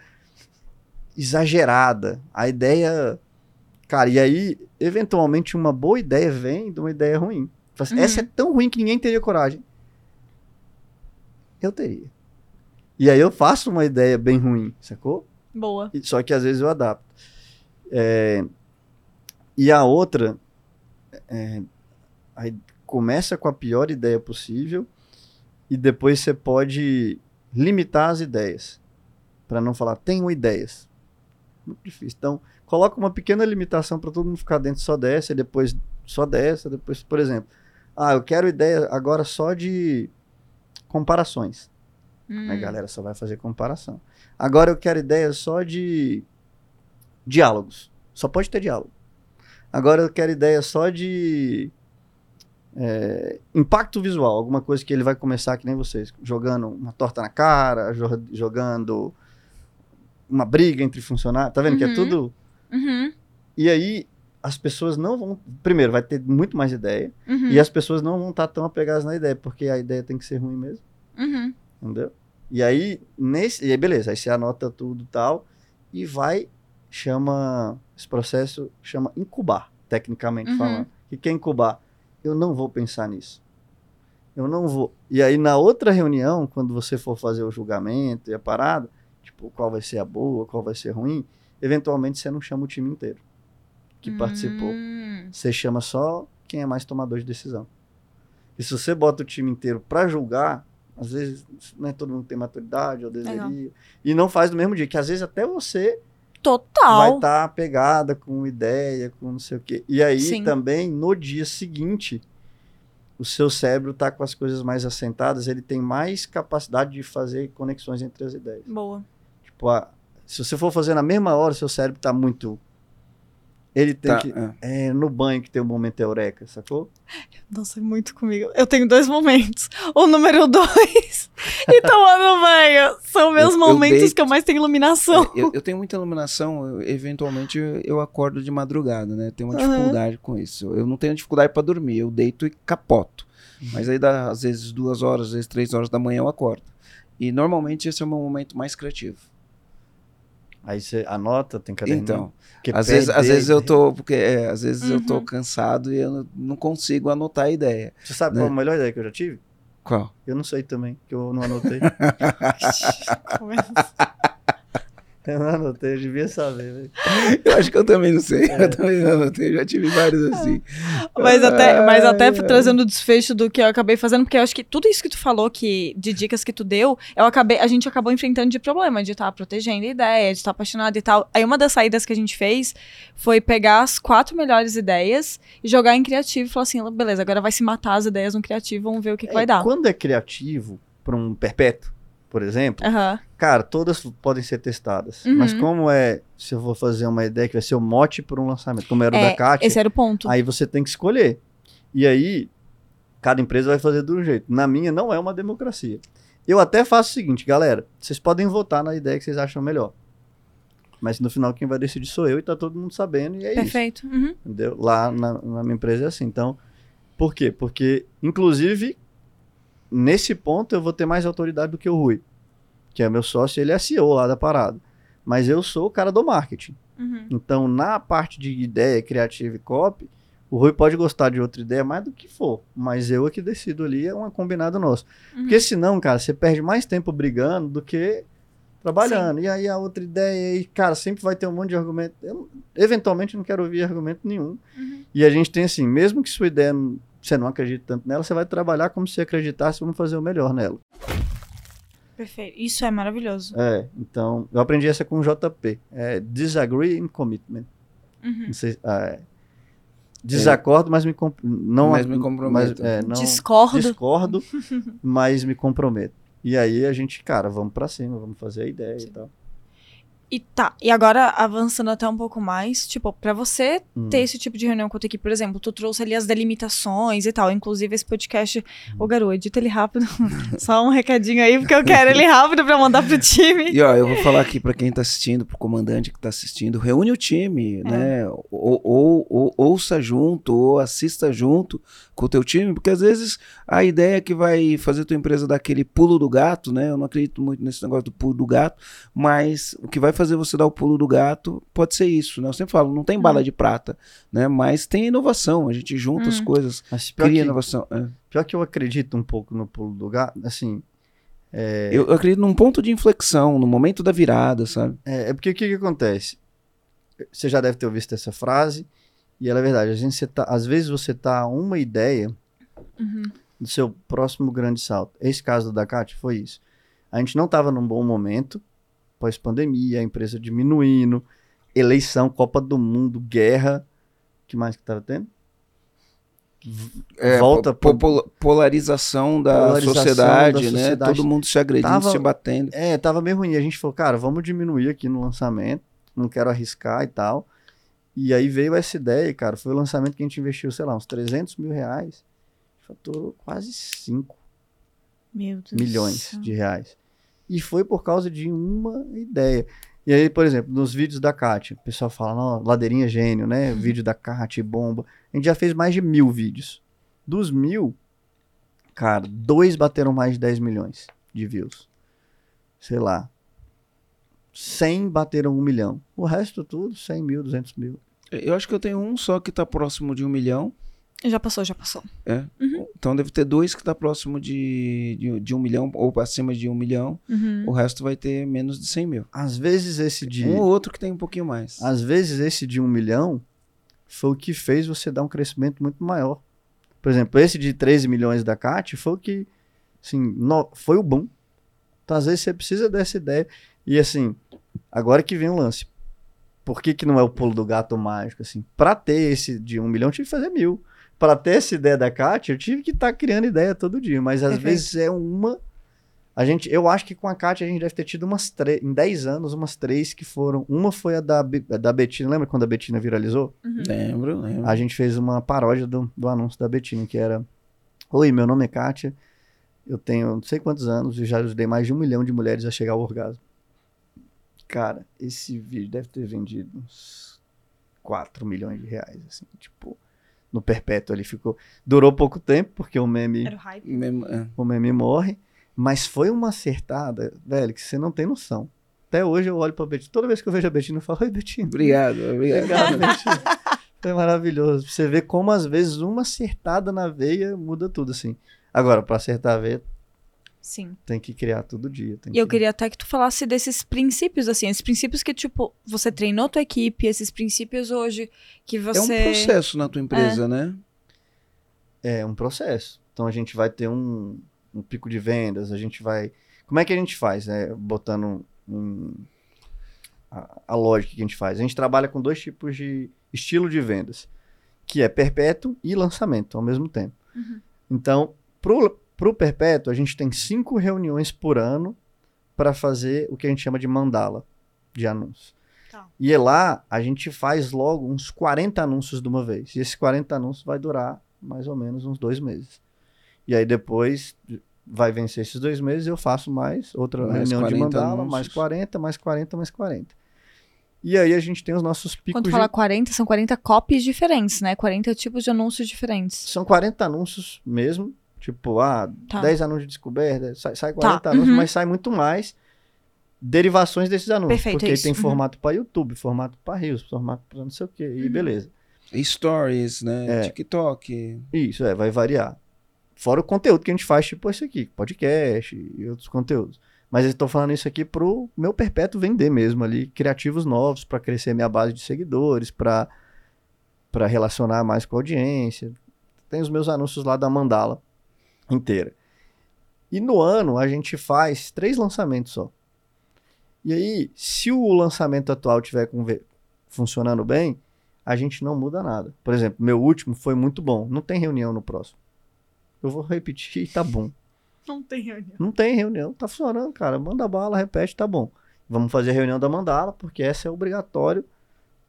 exagerada. A ideia. Cara, e aí, eventualmente, uma boa ideia vem de uma ideia ruim. Assim, Uhum. Essa é tão ruim que ninguém teria coragem. Eu teria. E aí eu faço uma ideia bem ruim, sacou? Boa. Só que às vezes eu adapto. É, e a outra, é, começa com a pior ideia possível e depois você pode limitar as ideias. Para não falar, tenho ideias. Muito difícil. Então, coloca uma pequena limitação para todo mundo ficar dentro só dessa, e depois só dessa, depois, por exemplo, ah, eu quero ideia agora só de comparações. Hum. A galera só vai fazer comparação. Agora eu quero ideia só de diálogos. Só pode ter diálogo. Agora eu quero ideia só de é, impacto visual. Alguma coisa que ele vai começar, que nem vocês, jogando uma torta na cara, jo- jogando uma briga entre funcionários. Tá vendo que é Uhum. tudo. Uhum. E aí as pessoas não vão. Primeiro, vai ter muito mais ideia. Uhum. E as pessoas não vão estar tão apegadas na ideia, porque a ideia tem que ser ruim mesmo. Uhum. Entendeu? E aí, nesse, e aí beleza, aí você anota tudo e tal, e vai, chama, esse processo chama incubar, tecnicamente Uhum. falando. O que que é incubar? Eu não vou pensar nisso. Eu não vou. E aí, na outra reunião, quando você for fazer o julgamento e a parada, tipo, qual vai ser a boa, qual vai ser ruim, eventualmente você não chama o time inteiro que participou. Hum. Você chama só quem é mais tomador de decisão. E se você bota o time inteiro pra julgar, às vezes não é todo mundo tem maturidade ou Legal. deveria. E não faz no mesmo dia, que às vezes até você vai Total. estar pegada com ideia, com não sei o quê. E aí Sim. também, no dia seguinte, o seu cérebro tá com as coisas mais assentadas, ele tem mais capacidade de fazer conexões entre as ideias. Boa. Tipo, a- se você for fazer na mesma hora, seu cérebro tá muito Ele tem Tá, que. é. É no banho que tem o momento eureka, sacou? Nossa, é muito comigo. Eu tenho dois momentos. O número dois e tomando banho. São meus Eu- eu momentos deito. que eu mais tenho iluminação. Eu, eu tenho muita iluminação, eu- eventualmente eu, eu acordo de madrugada, né? Tenho uma dificuldade com isso. Eu não tenho dificuldade para dormir, eu deito e capoto. Mas aí dá às vezes duas horas, às vezes três horas da manhã eu acordo. E normalmente esse é o meu momento mais criativo. Aí você anota, tem caderninho. Então, às vezes, às vezes eu tô, porque é, às vezes eu tô Uhum. cansado e eu não- não consigo anotar a ideia. Você sabe né? qual a melhor ideia que eu já tive? Qual? Eu não sei também, que eu não anotei. Eu não anotei, eu devia saber, velho. Eu acho que eu também não sei. É. Eu também não anotei, já tive vários assim. Mas até, mas até trazendo o desfecho do que eu acabei fazendo, porque eu acho que tudo isso que tu falou, que, de dicas que tu deu, eu acabei, a gente acabou enfrentando de problema, de estar protegendo a ideia, de estar apaixonado e tal. Aí uma das saídas que a gente fez foi pegar as quatro melhores ideias e jogar em criativo e falar assim, beleza, agora vai se matar as ideias no criativo, vamos ver o que, que vai É, dar. Quando é criativo, para um perpétuo, por exemplo, Aham. cara, todas podem ser testadas. Uhum. Mas como é, se eu vou fazer uma ideia que vai ser o mote para um lançamento, como era o É, da Kátia, esse era o ponto. aí você tem que escolher. E aí, cada empresa vai fazer de um jeito. Na minha, não é uma democracia. Eu até faço o seguinte, galera, vocês podem votar na ideia que vocês acham melhor. Mas no final quem vai decidir sou eu e tá todo mundo sabendo e é isso. Perfeito. Uhum. Entendeu? Lá na, na minha empresa é assim. Então, por quê? Porque, inclusive, nesse ponto eu vou ter mais autoridade do que o Rui, que é meu sócio, ele é CEO lá da parada. Mas eu sou o cara do marketing. Uhum. Então, na parte de ideia, criativa e copy, o Rui pode gostar de outra ideia mais do que for, mas eu é que decido ali, é um combinado nosso. Uhum. Porque senão, cara, você perde mais tempo brigando do que trabalhando. E aí a outra ideia, e cara, sempre vai ter um monte de argumento. Eu, eventualmente, não quero ouvir argumento nenhum. Uhum. E a gente tem assim, mesmo que sua ideia você não acredite tanto nela, você vai trabalhar como se acreditasse, vamos fazer o melhor nela. Perfeito. Isso é maravilhoso. É, então, eu aprendi essa com o JP. É disagree in commitment. Uhum. Não sei, ah, é. Desacordo, mas me comp- não Mas me comprometo. mas, é, não, Discordo. discordo, mas me comprometo. E aí a gente, cara, vamos pra cima, vamos fazer a ideia e tal. E tá, e agora avançando até um pouco mais, tipo, pra você Hum. ter esse tipo de reunião com a tua equipe, por exemplo, tu trouxe ali as delimitações e tal, inclusive esse podcast, ô Garoto, edita ele rápido, só um recadinho aí, porque eu quero ele rápido pra mandar pro time. E ó, eu vou falar aqui pra quem tá assistindo, pro comandante que tá assistindo, reúne o time, É. né? Ou, ou- ou- ouça junto, ou assista junto com o teu time, porque às vezes a ideia que vai fazer tua empresa dar aquele pulo do gato, né? Eu não acredito muito nesse negócio do pulo do gato, mas o que vai fazer você dar o pulo do gato pode ser isso, né? Eu sempre falo, não tem bala de prata, né? Mas tem inovação, a gente junta as Hum. coisas, Mas cria que, inovação. é. pior que eu acredito um pouco no pulo do gato, assim, Eu, eu acredito num ponto de inflexão, no momento da virada, sabe? é, é porque o que, que acontece? Você já deve ter ouvido essa frase, e ela é verdade. A gente, tá, às vezes você tá uma ideia Uhum. do seu próximo grande salto. Esse caso da Cat foi isso. A gente não estava num bom momento, pós-pandemia, a empresa diminuindo, eleição, Copa do Mundo, guerra. que mais que tava tendo? É, Volta po- pro- polarização da Polarização sociedade, da né? sociedade. Todo mundo se agredindo, Tava- se batendo. É, tava meio ruim. A gente falou, cara, vamos diminuir aqui no lançamento, não quero arriscar e tal. E aí veio essa ideia, cara. Foi o lançamento que a gente investiu, sei lá, uns 300 mil reais. Faturou quase 5 Meu Deus. milhões de reais. E foi por causa de uma ideia. E aí, por exemplo, nos vídeos da Kátia, o pessoal fala, ladeirinha gênio, né? Vídeo da Kátia, bomba. A gente já fez mais de mil vídeos. Dos mil, cara, dois bateram mais de 10 milhões de views. Sei lá. 100 bateram um milhão. O resto tudo, 100 mil, 200 mil. Eu acho que eu tenho um só que tá próximo de um milhão. Já passou, já passou. Então deve ter dois que tá próximo de, de, de um milhão ou acima de um milhão. Uhum. O resto vai ter menos de 100 mil. Às vezes esse de... Um ou outro que tem um pouquinho mais. Às vezes esse de um milhão foi o que fez você dar um crescimento muito maior. Por exemplo, esse de 13 milhões da CAT foi o que, assim, no- foi o boom. Então, às vezes você precisa dessa ideia. E assim, agora que vem o lance. Por que, que não é o pulo do gato mágico, assim? Pra ter esse de um milhão, eu tive que fazer mil. Pra ter essa ideia da CAT, eu tive que estar criando ideia todo dia. Mas às vezes é uma A gente, eu acho que com a Kátia a gente deve ter tido umas três, em 10 anos, umas três que foram. Uma foi a da, a da Betina, lembra quando a Betina viralizou? Uhum. Lembro, lembro. A gente fez uma paródia do, do anúncio da Betina, que era: Oi, meu nome é Kátia, eu tenho não sei quantos anos e já ajudei mais de um milhão de mulheres a chegar ao orgasmo. Cara, esse vídeo deve ter vendido uns 4 milhões de reais, assim, tipo, no perpétuo ele ficou. Durou pouco tempo, porque o meme, Era o hype. É. o meme morre, mas foi uma acertada, velho, que você não tem noção. Até hoje eu olho pra Betina, toda vez que eu vejo a Betina, eu falo: Oi, Betina. Obrigado, obrigado. Obrigado, Betinho. Foi maravilhoso. Você vê como às vezes uma acertada na veia muda tudo, assim. Agora, pra acertar a veia, Sim. tem que criar todo dia. E eu que- queria até que tu falasse desses princípios, assim, esses princípios que, tipo, você treinou tua equipe, esses princípios hoje que É um você. processo na tua empresa, né? É um processo. Então a gente vai ter um, um pico de vendas, a gente vai. Como é que a gente faz? É, botando um- a, a lógica que a gente faz. A gente trabalha com dois tipos de estilo de vendas, que é perpétuo e lançamento ao mesmo tempo. Uhum. Então, pro, pro perpétuo, a gente tem cinco reuniões por ano para fazer o que a gente chama de mandala de anúncios. Tá. E lá a gente faz logo uns 40 anúncios de uma vez. E esses 40 anúncios vai durar mais ou menos uns dois meses. E aí depois vai vencer esses dois meses, eu faço mais outra Mais reunião de 40 mandala, anúncios. mais 40, mais 40, mais 40. E aí a gente tem os nossos picos Quando de... fala 40, são 40 copies diferentes, né? 40 tipos de anúncios diferentes. São 40 anúncios mesmo. Tipo, ah, Tá. 10 anúncios de descoberta, sai, sai 40 Tá, anúncios, uhum. mas sai muito mais derivações desses anúncios. Perfeito, porque é isso, tem uhum. formato para YouTube, formato para Reels, formato para não sei o quê, e Uhum. beleza. Stories, né? É. TikTok. Isso, é, vai variar. Fora o conteúdo que a gente faz, tipo esse aqui, podcast e outros conteúdos. Mas eu estou falando isso aqui pro meu perpétuo vender mesmo ali, criativos novos, para crescer minha base de seguidores, para para relacionar mais com a audiência. Tem os meus anúncios lá da Mandala inteira. E no ano a gente faz três lançamentos só. E aí, se o lançamento atual tiver funcionando bem, a gente não muda nada. Por exemplo, meu último foi muito bom. Não tem reunião no próximo. Eu vou repetir e tá bom. Não tem reunião. Não tem reunião, tá funcionando, cara. Manda bala, repete, tá bom. Vamos fazer a reunião da mandala, porque essa é obrigatório.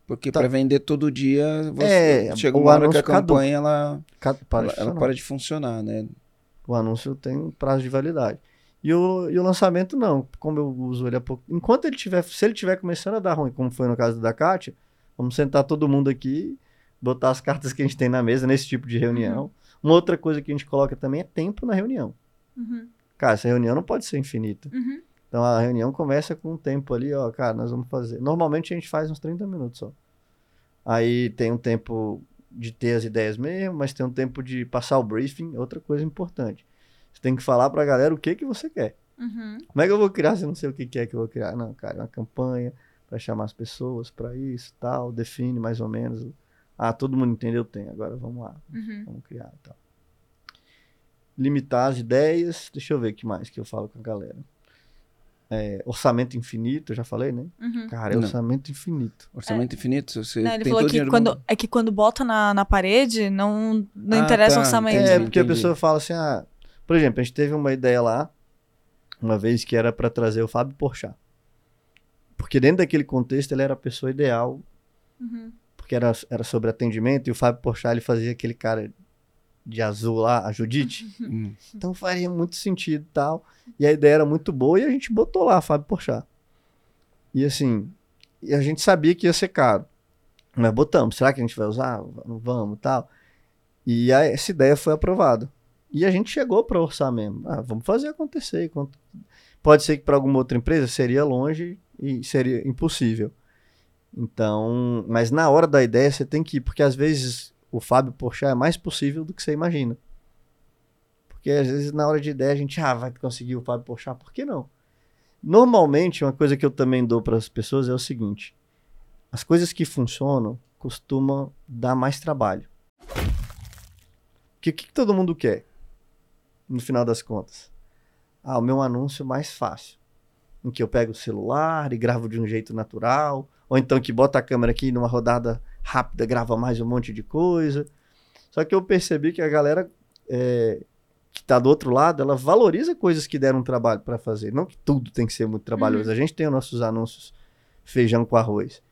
Porque Tá. para vender todo dia, você É, chega o uma hora que a caduca. campanha ela, Ca- Para ela, ela para de funcionar, né? O anúncio tem um prazo de validade. E o, e o lançamento não, como eu uso ele há pouco. Enquanto ele tiver, se ele tiver começando a dar ruim, como foi no caso da Kátia, vamos sentar todo mundo aqui, botar as cartas que a gente tem na mesa nesse tipo de reunião. Uma outra coisa que a gente coloca também é tempo na reunião. Uhum, Cara, essa reunião não pode ser infinita. uhum. Então a reunião começa com um tempo ali, ó, cara, nós vamos fazer. Normalmente a gente faz uns 30 minutos só. Aí tem um tempo de ter as ideias mesmo, mas tem um tempo de passar o briefing, outra coisa importante. Você tem que falar pra galera o que que você quer. Uhum. Como é que eu vou criar se eu não sei o que que é que eu vou criar? Não, cara, é uma campanha pra chamar as pessoas pra isso, tal, define mais ou menos. Ah, todo mundo entendeu, tem. Agora vamos lá, Uhum. vamos criar tal. Limitar as ideias. Deixa eu ver o que mais que eu falo com a galera. É, orçamento infinito, eu já falei, né? Uhum. Cara, é Não. orçamento infinito. Orçamento infinito, você Não, ele tem falou que quando, mundo. é que quando bota na, na parede, não, não Ah, interessa o tá, orçamento. entendi. É, porque a entendi. pessoa fala assim, ah, por exemplo, a gente teve uma ideia lá, uma vez que era pra trazer o Fábio Porchat. Porque dentro daquele contexto ele era a pessoa ideal, Uhum. porque era, era sobre atendimento, e o Fábio Porchat ele fazia aquele cara de azul lá, a Judite. Hum. Então faria muito sentido e tal. E a ideia era muito boa e a gente botou lá Fábio Porchat. E assim, e a gente sabia que ia ser caro. Mas botamos, será que a gente vai usar? Não vamos tal. E aí, essa ideia foi aprovada. E a gente chegou para orçar mesmo. Ah, vamos fazer acontecer. Quanto- Pode ser que para alguma outra empresa seria longe e seria impossível. Então, mas na hora da ideia você tem que ir, porque às vezes o Fábio Porchat é mais possível do que você imagina. Porque às vezes na hora de ideia a gente, ah, vai conseguir o Fábio Porchat, por que não? Normalmente, uma coisa que eu também dou para as pessoas é o seguinte: as coisas que funcionam costumam dar mais trabalho. Porque o que, que todo mundo quer? No final das contas. Ah, o meu anúncio mais fácil. Em que eu pego o celular e gravo de um jeito natural. Ou então que bota a câmera aqui numa rodada rápida, grava mais um monte de coisa. Só que eu percebi que a galera é, que está do outro lado, ela valoriza coisas que deram trabalho para fazer. Não que tudo tem que ser muito trabalhoso. Uhum. A gente tem os nossos anúncios feijão com arroz.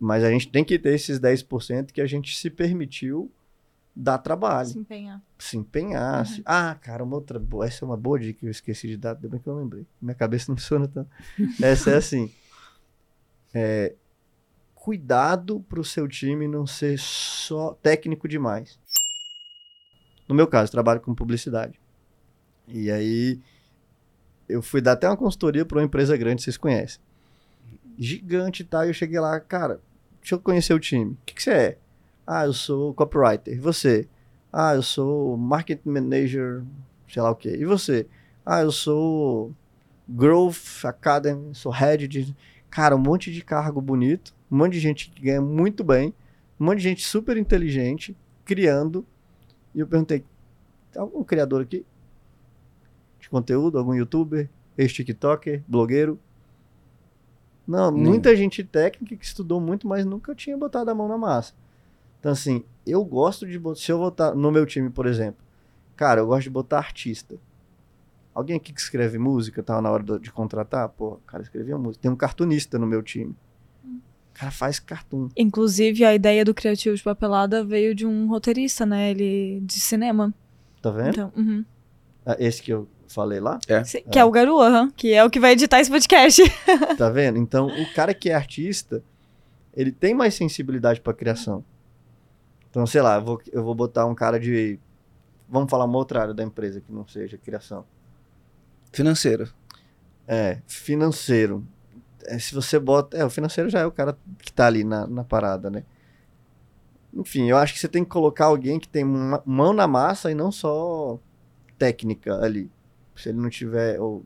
Mas a gente tem que ter esses 10% que a gente se permitiu dar trabalho, Se empenhar. se empenhar. se- Ah, cara, uma outra. Essa é uma boa dica que eu esqueci de dar, ainda bem que eu lembrei. Minha cabeça não funciona tanto. Essa é assim. É, cuidado pro seu time não ser só técnico demais. No meu caso, trabalho com publicidade. E aí eu fui dar até uma consultoria para uma empresa grande, vocês conhecem. Gigante e tal, e eu cheguei lá, cara, deixa eu conhecer o time. O que, que você é? Ah, eu sou copywriter. E você? Ah, eu sou marketing manager, sei lá o quê. E você? Ah, eu sou Growth Academy, sou head de. Cara, um monte de cargo bonito, um monte de gente que ganha muito bem, um monte de gente super inteligente, criando. E eu perguntei: tem algum criador aqui? De conteúdo? Algum youtuber? Ex-tiktoker? Blogueiro? Não, Não. muita gente técnica que estudou muito, mas nunca tinha botado a mão na massa. Então, assim, eu gosto de botar. Se eu botar no meu time, por exemplo, cara, eu gosto de botar artista. Alguém aqui que escreve música, tá na hora do- de contratar? Pô, o cara escrevia música. Tem um cartunista no meu time. O cara faz cartoon. Inclusive, a ideia do Criativo de Papelada veio de um roteirista, né? Ele de cinema. Tá vendo? Então, uhum. Ah, Esse que eu falei lá? Sim, Que é o Garu, que é o que vai editar esse podcast. Tá vendo? Então, o cara que é artista, ele tem mais sensibilidade pra criação. Então, sei lá, eu vou, eu vou botar um cara de. Vamos falar uma outra área da empresa que não seja criação. Financeiro. É, financeiro. É, se você bota. É, o financeiro já é o cara que tá ali na, na parada, né? Enfim, eu acho que você tem que colocar alguém que tem uma- mão na massa e não só técnica ali. Se ele não tiver. Ou,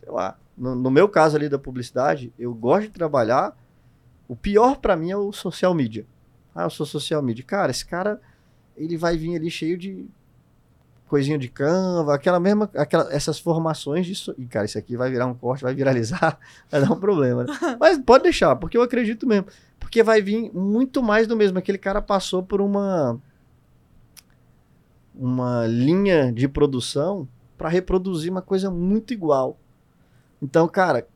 sei lá. No, no meu caso ali da publicidade, eu gosto de trabalhar. O pior pra mim é o social media. Ah, eu sou social media. Cara, esse cara, ele vai vir ali cheio de coisinha de Canva, aquela mesma, aquela, essas formações disso. E, cara, isso aqui vai virar um corte, vai viralizar, vai dar um problema. né? Mas pode deixar, porque eu acredito mesmo. Porque vai vir muito mais do mesmo. Aquele cara passou por uma uma linha de produção para reproduzir uma coisa muito igual. Então, cara,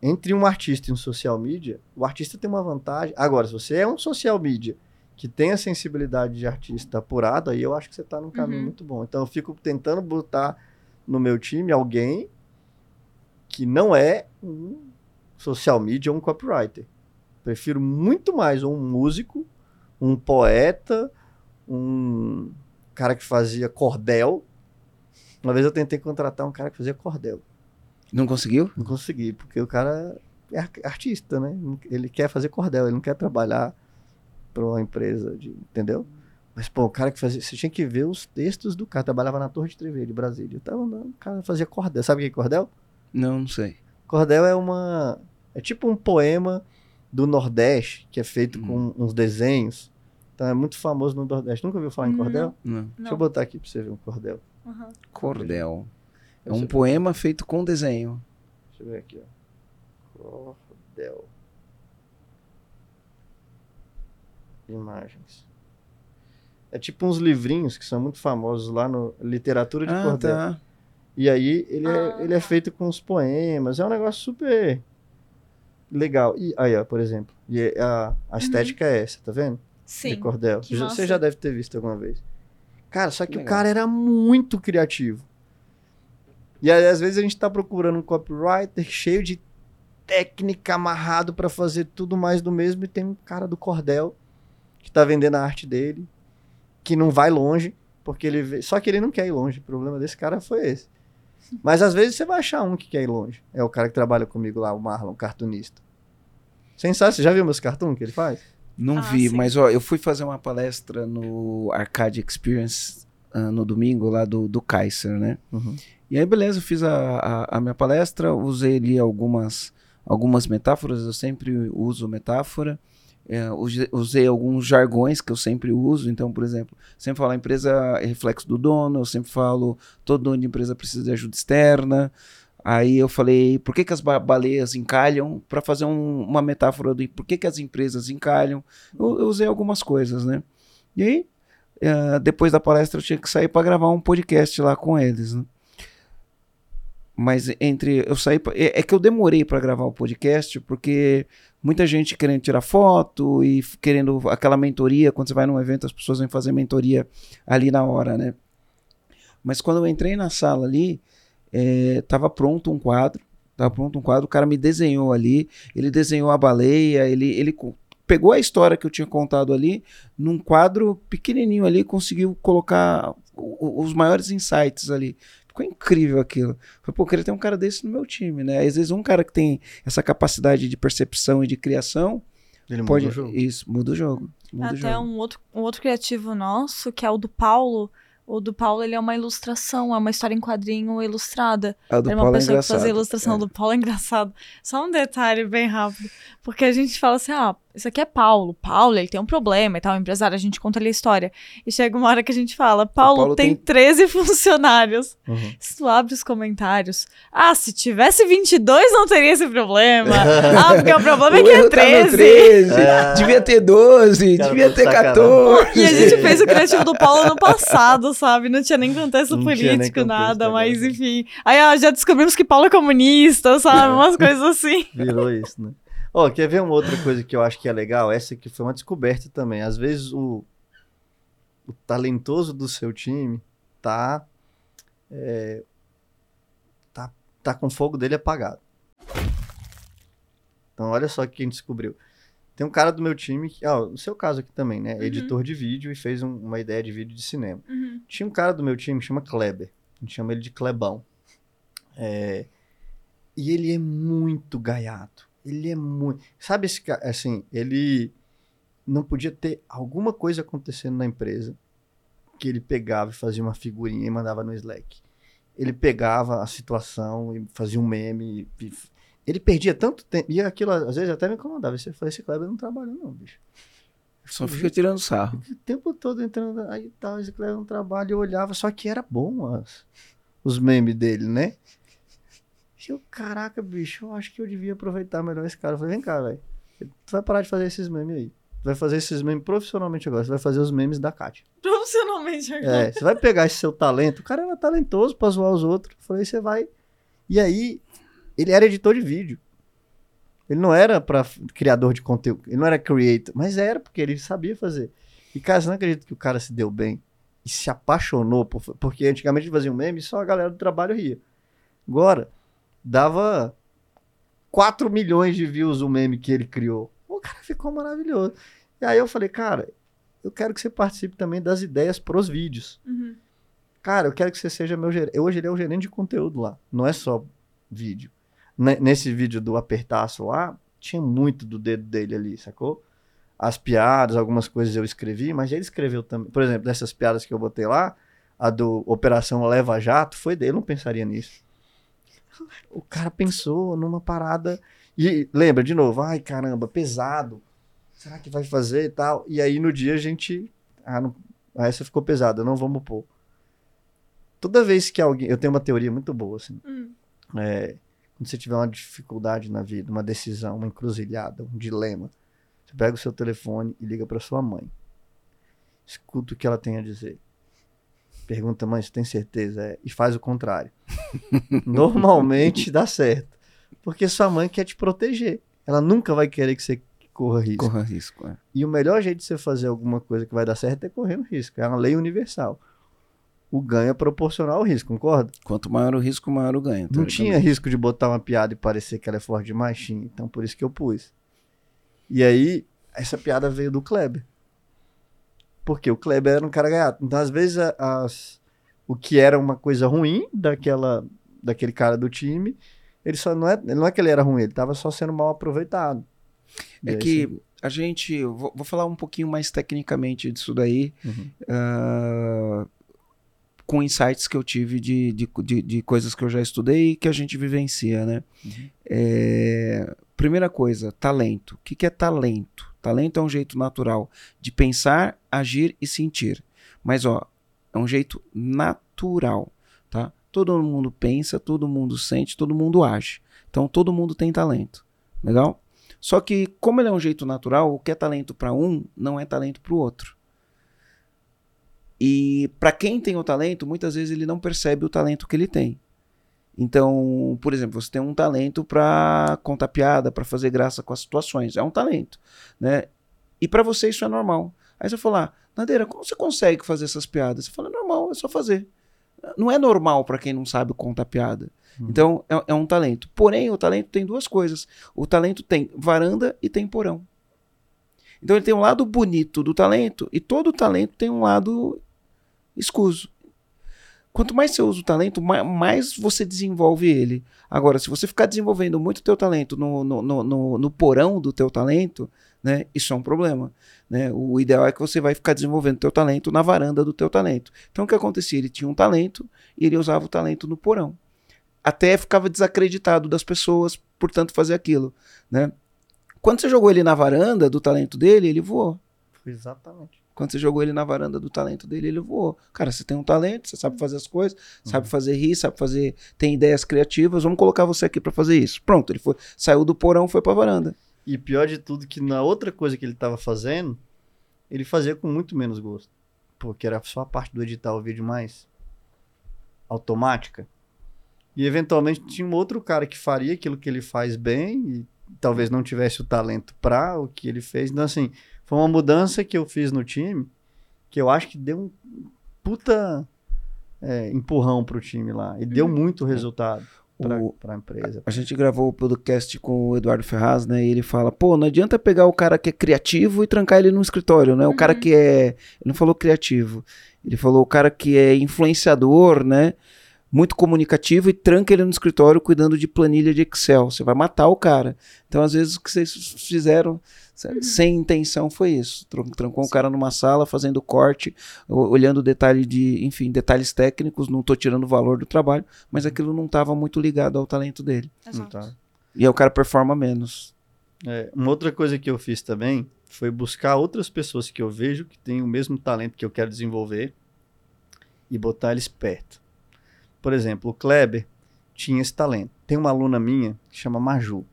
entre um artista e um social media, o artista tem uma vantagem. Agora, se você é um social media que tem a sensibilidade de artista apurado, aí eu acho que você está num caminho Uhum. muito bom. Então, eu fico tentando botar no meu time alguém que não é um social media ou um copywriter. Prefiro muito mais um músico, um poeta, um cara que fazia cordel. Uma vez eu tentei contratar um cara que fazia cordel. Não conseguiu? Não consegui, porque o cara é ar- artista, né? Ele quer fazer cordel, ele não quer trabalhar para uma empresa, de, entendeu? Mas, pô, o cara que fazia. Você tinha que ver os textos do cara. Trabalhava na Torre de TV de Brasília. Eu tava andando, o cara fazia cordel. Sabe o que é cordel? Não, não sei. Cordel é uma. É tipo um poema do Nordeste, que é feito Hum. com uns desenhos. Então é muito famoso no Nordeste. Nunca ouviu falar em Não. cordel? Não. Deixa eu botar aqui pra você ver um cordel. Uhum. Cordel. É um poema feito com desenho. Deixa eu ver aqui, ó. Cordel. Imagens. É tipo uns livrinhos que são muito famosos lá no Literatura de Ah, Cordel. tá. E aí ele, Ah, é, ele é tá. feito com os poemas. É um negócio super legal. E aí, ó, por exemplo. E é- a, a estética é essa, tá vendo? De Sim. cordel. que Já- massa. Você já deve ter visto alguma vez. Cara, só que o Legal. cara era muito criativo. E aí, às vezes, a gente tá procurando um copywriter cheio de técnica amarrado pra fazer tudo mais do mesmo. E tem um cara do cordel que tá vendendo a arte dele, que não vai longe, porque ele vê... Só que ele não quer ir longe. O problema desse cara foi esse. Mas às vezes você vai achar um que quer ir longe. É o cara que trabalha comigo lá, o Marlon, cartunista. Sensacional. Você já viu meus cartoons que ele faz? Não Ah, vi, sim. mas ó, eu fui fazer uma palestra no Arcade Experience ah, no domingo, lá do, do Kaiser, né? Uhum. E aí, beleza, eu fiz a, a, a minha palestra, usei ali algumas, algumas metáforas, eu sempre uso metáfora. É, use- usei alguns jargões que eu sempre uso, então, por exemplo, sempre falo a empresa é reflexo do dono, eu sempre falo todo dono de empresa precisa de ajuda externa. Aí eu falei, por que, que as ba- baleias encalham? Para fazer um- uma metáfora de por que, que as empresas encalham. Eu, eu usei algumas coisas, né? E aí, uh, depois da palestra eu tinha que sair para gravar um podcast lá com eles, né? Mas entre eu saí é, é que eu demorei para gravar o podcast porque muita gente querendo tirar foto e querendo aquela mentoria quando você vai num evento as pessoas vêm fazer mentoria ali na hora, né? Mas quando eu entrei na sala ali, é, tava pronto um quadro, tava pronto um quadro, o cara me desenhou ali, ele desenhou a baleia, ele, ele pegou a história que eu tinha contado ali num quadro pequenininho ali, conseguiu colocar os maiores insights ali. Ficou incrível aquilo. Falei, pô, eu queria ter um cara desse no meu time, né? Às vezes um cara que tem essa capacidade de percepção e de criação, Ele pode, muda o jogo. Isso, muda o jogo. Muda o Até jogo. um outro, um outro criativo nosso, que é o do Paulo. O do Paulo, ele é uma ilustração, é uma história em quadrinho ilustrada. A do Era uma Paulo é pessoa que fazia engraçado. ilustração É. do Paulo, é engraçado. Só um detalhe bem rápido. Porque a gente fala assim, ah, isso aqui é Paulo. Paulo, ele tem um problema e tal, empresário, a gente conta ali a história. E chega uma hora que a gente fala, Paulo, Paulo tem, tem- 13 funcionários. Uhum. Se tu abre os comentários, ah, se tivesse 22 não teria esse problema. ah, porque o problema é O que é erro tá no 13. 13, É. devia ter 12, Cara, devia tô ter sacanagem. 14. E a gente fez o criativo do Paulo no passado, sabe? Não tinha nem contexto Não tinha nem político, contexto nada, mas enfim. Aí ó, já descobrimos que Paulo é comunista, sabe? Umas coisas assim. Virou isso, né? Ó, quer ver uma outra coisa que eu acho que é legal? Essa aqui foi uma descoberta também. Às vezes o, o talentoso do seu time tá, é, tá tá com o fogo dele apagado. Então olha só o que a gente descobriu. Tem um cara do meu time, que, no seu caso aqui também, né? Uhum. Editor de vídeo e fez um- uma ideia de vídeo de cinema. Tinha um cara do meu time que chama Kleber. A gente chama ele de Klebão. É, E ele é muito gaiato. Ele é muito. Sabe esse cara? Assim, ele não podia ter alguma coisa acontecendo na empresa que ele pegava e fazia uma figurinha e mandava no Slack. Ele pegava a situação e fazia um meme. e- Ele perdia tanto tempo. E aquilo às vezes até me incomodava. Você falou, esse Kleber não trabalha, não, bicho. Só fica tirando sarro. O tempo todo entrando aí tal, esse Kleber não trabalha, eu olhava, só que era bom as, os memes dele, né? Eu, caraca, bicho, eu acho que eu devia aproveitar melhor esse cara. Eu falei, vem cá, velho. Tu vai parar de fazer esses memes aí. Tu vai fazer esses memes profissionalmente agora. Você vai fazer os memes da Kátia. Profissionalmente agora. É, você vai pegar esse seu talento. O cara era talentoso pra zoar os outros. Eu falei, você vai. E aí, ele era editor de vídeo. Ele não era para criador de conteúdo. Ele não era creator. Mas era porque ele sabia fazer. E, cara, você não acredita que o cara se deu bem e se apaixonou. Por, porque antigamente fazia um meme e só a galera do trabalho ria. Agora, dava 4 milhões de views o meme que ele criou. O cara ficou maravilhoso. E aí eu falei, cara, eu quero que você participe também das ideias pros vídeos. Uhum. Cara, eu quero que você seja meu gerente. Hoje ele é o gerente de conteúdo lá. Não é só vídeo. Ne- Nesse vídeo do apertaço lá, tinha muito do dedo dele ali, sacou? As piadas, algumas coisas eu escrevi, mas ele escreveu também. Por exemplo, dessas piadas que eu botei lá, a do Operação Leva Jato foi dele, eu não pensaria nisso. O cara pensou numa parada. E lembra, de novo, ai caramba, pesado. Será que vai fazer e tal? E aí no dia a gente. Ah, não, ah, essa ficou pesada, não vamos pôr. Toda vez que alguém. Eu tenho uma teoria muito boa, assim. Hum. É, quando você tiver uma dificuldade na vida, uma decisão, uma encruzilhada, um dilema, você pega o seu telefone e liga para sua mãe. Escuta o que ela tem a dizer. Pergunta, mãe, você tem certeza? É, e faz o contrário. Normalmente dá certo. Porque sua mãe quer te proteger. Ela nunca vai querer que você corra risco. Corra risco. é. E o melhor jeito de você fazer alguma coisa que vai dar certo é correndo risco. É uma lei universal. O ganho é proporcional ao risco, concorda? Quanto maior o risco, maior o ganho. Não tinha risco de botar uma piada e parecer que ela é forte demais? Tinha. Então por isso que eu pus. E aí, essa piada veio do Kleber. Porque o Kleber era um cara gaiato. Então, às vezes, as, o que era uma coisa ruim daquela, daquele cara do time, ele só não é, não é que ele era ruim, ele tava só sendo mal aproveitado. E É aí, que a gente. Vou, vou falar um pouquinho mais tecnicamente disso daí. Uhum. ah, com insights que eu tive de, de, de, de coisas que eu já estudei e que a gente vivencia, né? Uhum. É, primeira coisa, talento. O que, que é talento? Talento é um jeito natural de pensar, agir e sentir. Mas, ó, é um jeito natural, tá? Todo mundo pensa, todo mundo sente, todo mundo age. Então, todo mundo tem talento. Legal? Só que, como ele é um jeito natural, o que é talento para um não é talento para o outro. E para quem tem o talento, muitas vezes ele não percebe o talento que ele tem. Então, por exemplo, você tem um talento para contar piada, para fazer graça com as situações, é um talento, né? E para você isso é normal. Aí você fala, ah, Nadeira, como você consegue fazer essas piadas? Você fala, normal, é só fazer. Não é normal para quem não sabe contar piada. Uhum. Então, é, é um talento. Porém, o talento tem duas coisas. O talento tem varanda e tem porão. Então ele tem um lado bonito do talento e todo talento tem um lado escuso. Quanto mais você usa o talento, mais você desenvolve ele. Agora, se você ficar desenvolvendo muito o teu talento no, no, no, no, porão do teu talento, né, isso é um problema. Né? O ideal é que você vai ficar desenvolvendo o teu talento na varanda do teu talento. Então, o que acontecia? Ele tinha um talento e ele usava o talento no porão. Até ficava desacreditado das pessoas, portanto, fazer aquilo. Né? Quando você jogou ele na varanda do talento dele, ele voou. Exatamente. Quando você jogou ele na varanda do talento dele, ele voou. Cara, você tem um talento, você sabe fazer as coisas, uhum. sabe fazer rir, sabe fazer. tem ideias criativas, vamos colocar você aqui para fazer isso. Pronto, ele foi, saiu do porão, foi pra varanda. E pior de tudo, que na outra coisa que ele tava fazendo, ele fazia com muito menos gosto. Porque era só a parte do editar o vídeo mais automática. E eventualmente tinha um outro cara que faria aquilo que ele faz bem e talvez não tivesse o talento para o que ele fez. Então, assim, foi uma mudança que eu fiz no time que eu acho que deu um puta é, empurrão pro time lá. E deu uhum. muito resultado para a empresa. A gente gravou o podcast com o Eduardo Ferraz, né? E ele fala: pô, não adianta pegar o cara que é criativo e trancar ele no escritório, né? O cara uhum. que é. Ele não falou criativo, ele falou o cara que é influenciador, né? Muito comunicativo e tranca ele no escritório cuidando de planilha de Excel. Você vai matar o cara. Então, às vezes, o que vocês fizeram uhum. sem intenção foi isso. Trancou Sim. o cara numa sala, fazendo corte, olhando detalhe de, enfim, detalhes técnicos, não estou tirando o valor do trabalho, mas aquilo não estava muito ligado ao talento dele. Exato. E aí o cara performa menos. É, uma outra coisa que eu fiz também foi buscar outras pessoas que eu vejo que têm o mesmo talento que eu quero desenvolver e botar eles perto. Por exemplo, o Kleber tinha esse talento. Tem uma aluna minha que chama Maju,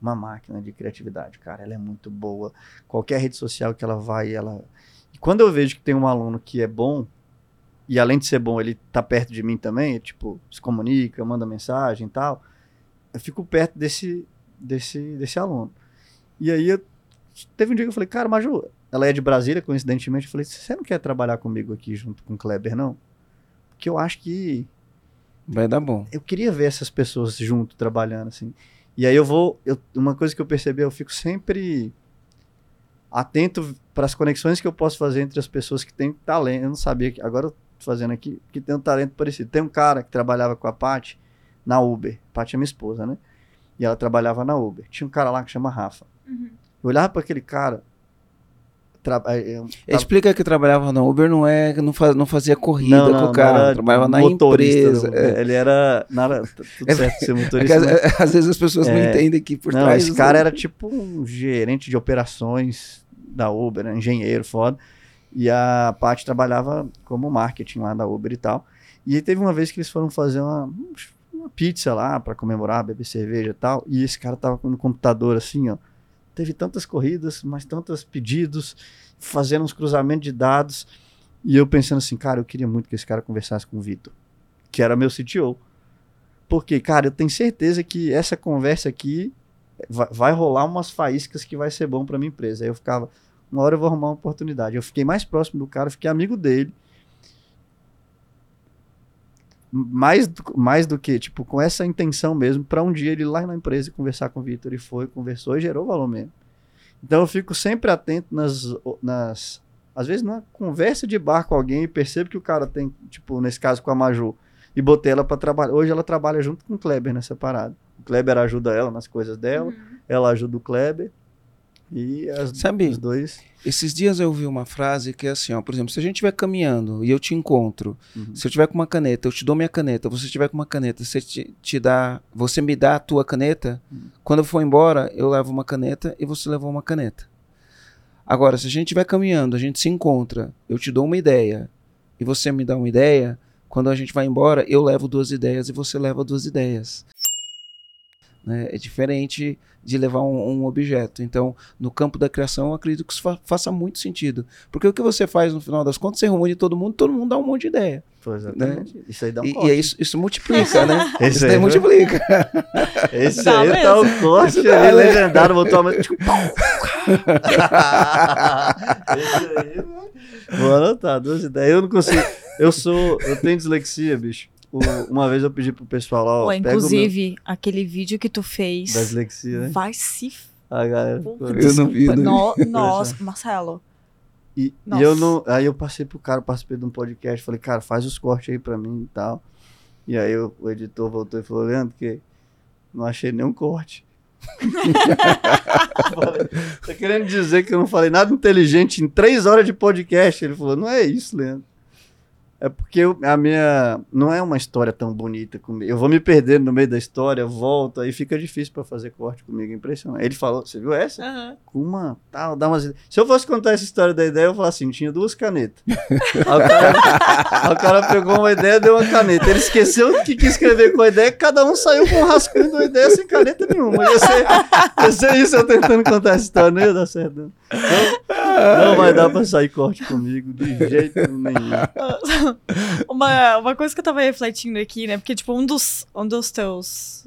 uma máquina de criatividade, cara. Ela é muito boa. Qualquer rede social que ela vai, ela. E quando eu vejo que tem um aluno que é bom, e além de ser bom, ele tá perto de mim também, tipo, se comunica, manda mensagem e tal, eu fico perto desse, desse, desse aluno. E aí eu, teve um dia que eu falei, cara, Maju, ela é de Brasília, coincidentemente, eu falei, você não quer trabalhar comigo aqui junto com o Kleber, não? Porque eu acho que Vai dar bom. Eu queria ver essas pessoas junto, trabalhando, assim. E aí eu vou. Eu, uma coisa que eu percebi, eu fico sempre atento para as conexões que eu posso fazer entre as pessoas que têm talento. Eu não sabia que. Agora eu tô fazendo aqui, que tem um talento parecido. Tem um cara que trabalhava com a Paty na Uber. A Paty é minha esposa, né? E ela trabalhava na Uber. Tinha um cara lá que chama Rafa. Uhum. Eu olhava para aquele cara, Tra... É, é, Explica que trabalhava na Uber não é não, faz, não fazia corrida não, não, com o cara, trabalhava na empresa. É. Ele era nada, tudo é, certo ser motorista. É às, às vezes as pessoas não entendem que por não, trás. Esse cara era tipo um gerente de operações da Uber, né? engenheiro foda. E a Paty trabalhava como marketing lá da Uber e tal. E aí teve uma vez que eles foram fazer uma, uma pizza lá para comemorar, beber cerveja e tal. E esse cara tava no computador assim, ó teve tantas corridas, mas tantos pedidos, fazendo uns cruzamentos de dados. E eu pensando assim, cara, eu queria muito que esse cara conversasse com o Vitor, que era meu CTO. Porque, cara, eu tenho certeza que essa conversa aqui vai, vai rolar umas faíscas que vai ser bom para minha empresa. Aí eu ficava, uma hora eu vou arrumar uma oportunidade. Eu fiquei mais próximo do cara, fiquei amigo dele mais, mais do que, tipo, com essa intenção mesmo, para um dia ele ir lá na empresa e conversar com o Vitor. E foi, conversou e gerou valor mesmo. Então eu fico sempre atento nas. nas às vezes numa conversa de bar com alguém e percebo que o cara tem, tipo, nesse caso com a Maju, e botei ela para trabalhar. Hoje ela trabalha junto com o Kleber nessa parada. O Kleber ajuda ela nas coisas dela, uhum. ela ajuda o Kleber. E as, Sabe, os dois. Esses dias eu ouvi uma frase que é assim, ó, por exemplo, se a gente estiver caminhando e eu te encontro, uhum. se eu tiver com uma caneta, eu te dou minha caneta, você estiver com uma caneta, você te, te dá, você me dá a tua caneta, uhum. quando eu for embora, eu levo uma caneta e você levou uma caneta. Agora, se a gente estiver caminhando, a gente se encontra, eu te dou uma ideia e você me dá uma ideia, quando a gente vai embora, eu levo duas ideias e você leva duas ideias. Né? É diferente de levar um, um, objeto. Então, no campo da criação, eu acredito que isso fa faça muito sentido. Porque o que você faz no final das contas, você reúne todo mundo, todo mundo dá um monte de ideia. Pois exatamente. Né? Isso aí dá um e, corte. E isso, isso multiplica, né? Esse isso aí multiplica. Esse dá aí mesmo. tá o corte ali, é legendário, botou a mão. Tipo, Esse aí, Vou anotar, duas ideias. Eu não consigo. Eu sou. Eu tenho dislexia, bicho. Uma vez eu pedi pro pessoal lá. Ó, inclusive, meu... aquele vídeo que tu fez. Da dislexia, né? Vai se. A galera. eu não vi. Não no, nossa, Marcelo. E, e, eu não. Aí eu passei pro cara, participei de um podcast. Falei, cara, faz os cortes aí pra mim e tal. E aí eu, o editor voltou e falou, Leandro, que não achei nenhum corte. tá querendo dizer que eu não falei nada inteligente em três horas de podcast? Ele falou, não é isso, Leandro. É porque eu, a minha. Não é uma história tão bonita comigo. Eu vou me perder no meio da história, volto, aí fica difícil para fazer corte comigo. Impressionante. Ele falou, você viu essa? Uhum. Com uma. Tal, dá umas... Se eu fosse contar essa história da ideia, eu falar assim: tinha duas canetas. o cara, o cara pegou uma ideia deu uma caneta. Ele esqueceu o que quis escrever com a ideia, cada um saiu com um rascunho de uma ideia sem caneta nenhuma. Ia ser, ia ser isso eu tentando contar essa história, não ia dar certo. Não, não, não vai dar pra sair corte comigo de jeito nenhum. uma, uma coisa que eu tava refletindo aqui, né? Porque, tipo, um dos, um dos teus.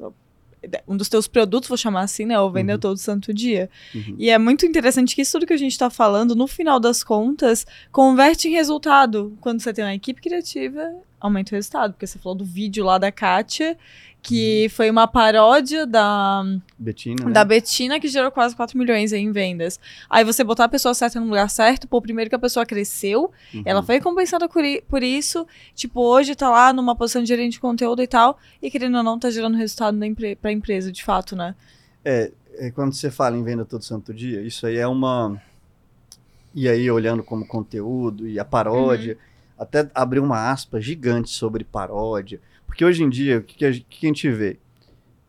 Um dos teus produtos, vou chamar assim, né? O Vender uhum. Todo Santo Dia. Uhum. E é muito interessante que isso tudo que a gente tá falando, no final das contas, converte em resultado. Quando você tem uma equipe criativa, aumenta o resultado. Porque você falou do vídeo lá da Kátia que foi uma paródia da Betina, né? da Betina que gerou quase 4 milhões em vendas. Aí você botar a pessoa certa no lugar certo, pô, primeiro que a pessoa cresceu, uhum. ela foi recompensada por, por, isso, tipo, hoje tá lá numa posição de gerente de conteúdo e tal, e querendo ou não, tá gerando resultado na empre pra empresa, de fato, né? É, é, quando você fala em venda todo santo dia, isso aí é uma... E aí, olhando como conteúdo e a paródia, uhum. Até abrir uma aspa gigante sobre paródia, porque hoje em dia, o que, que, a, que a gente vê?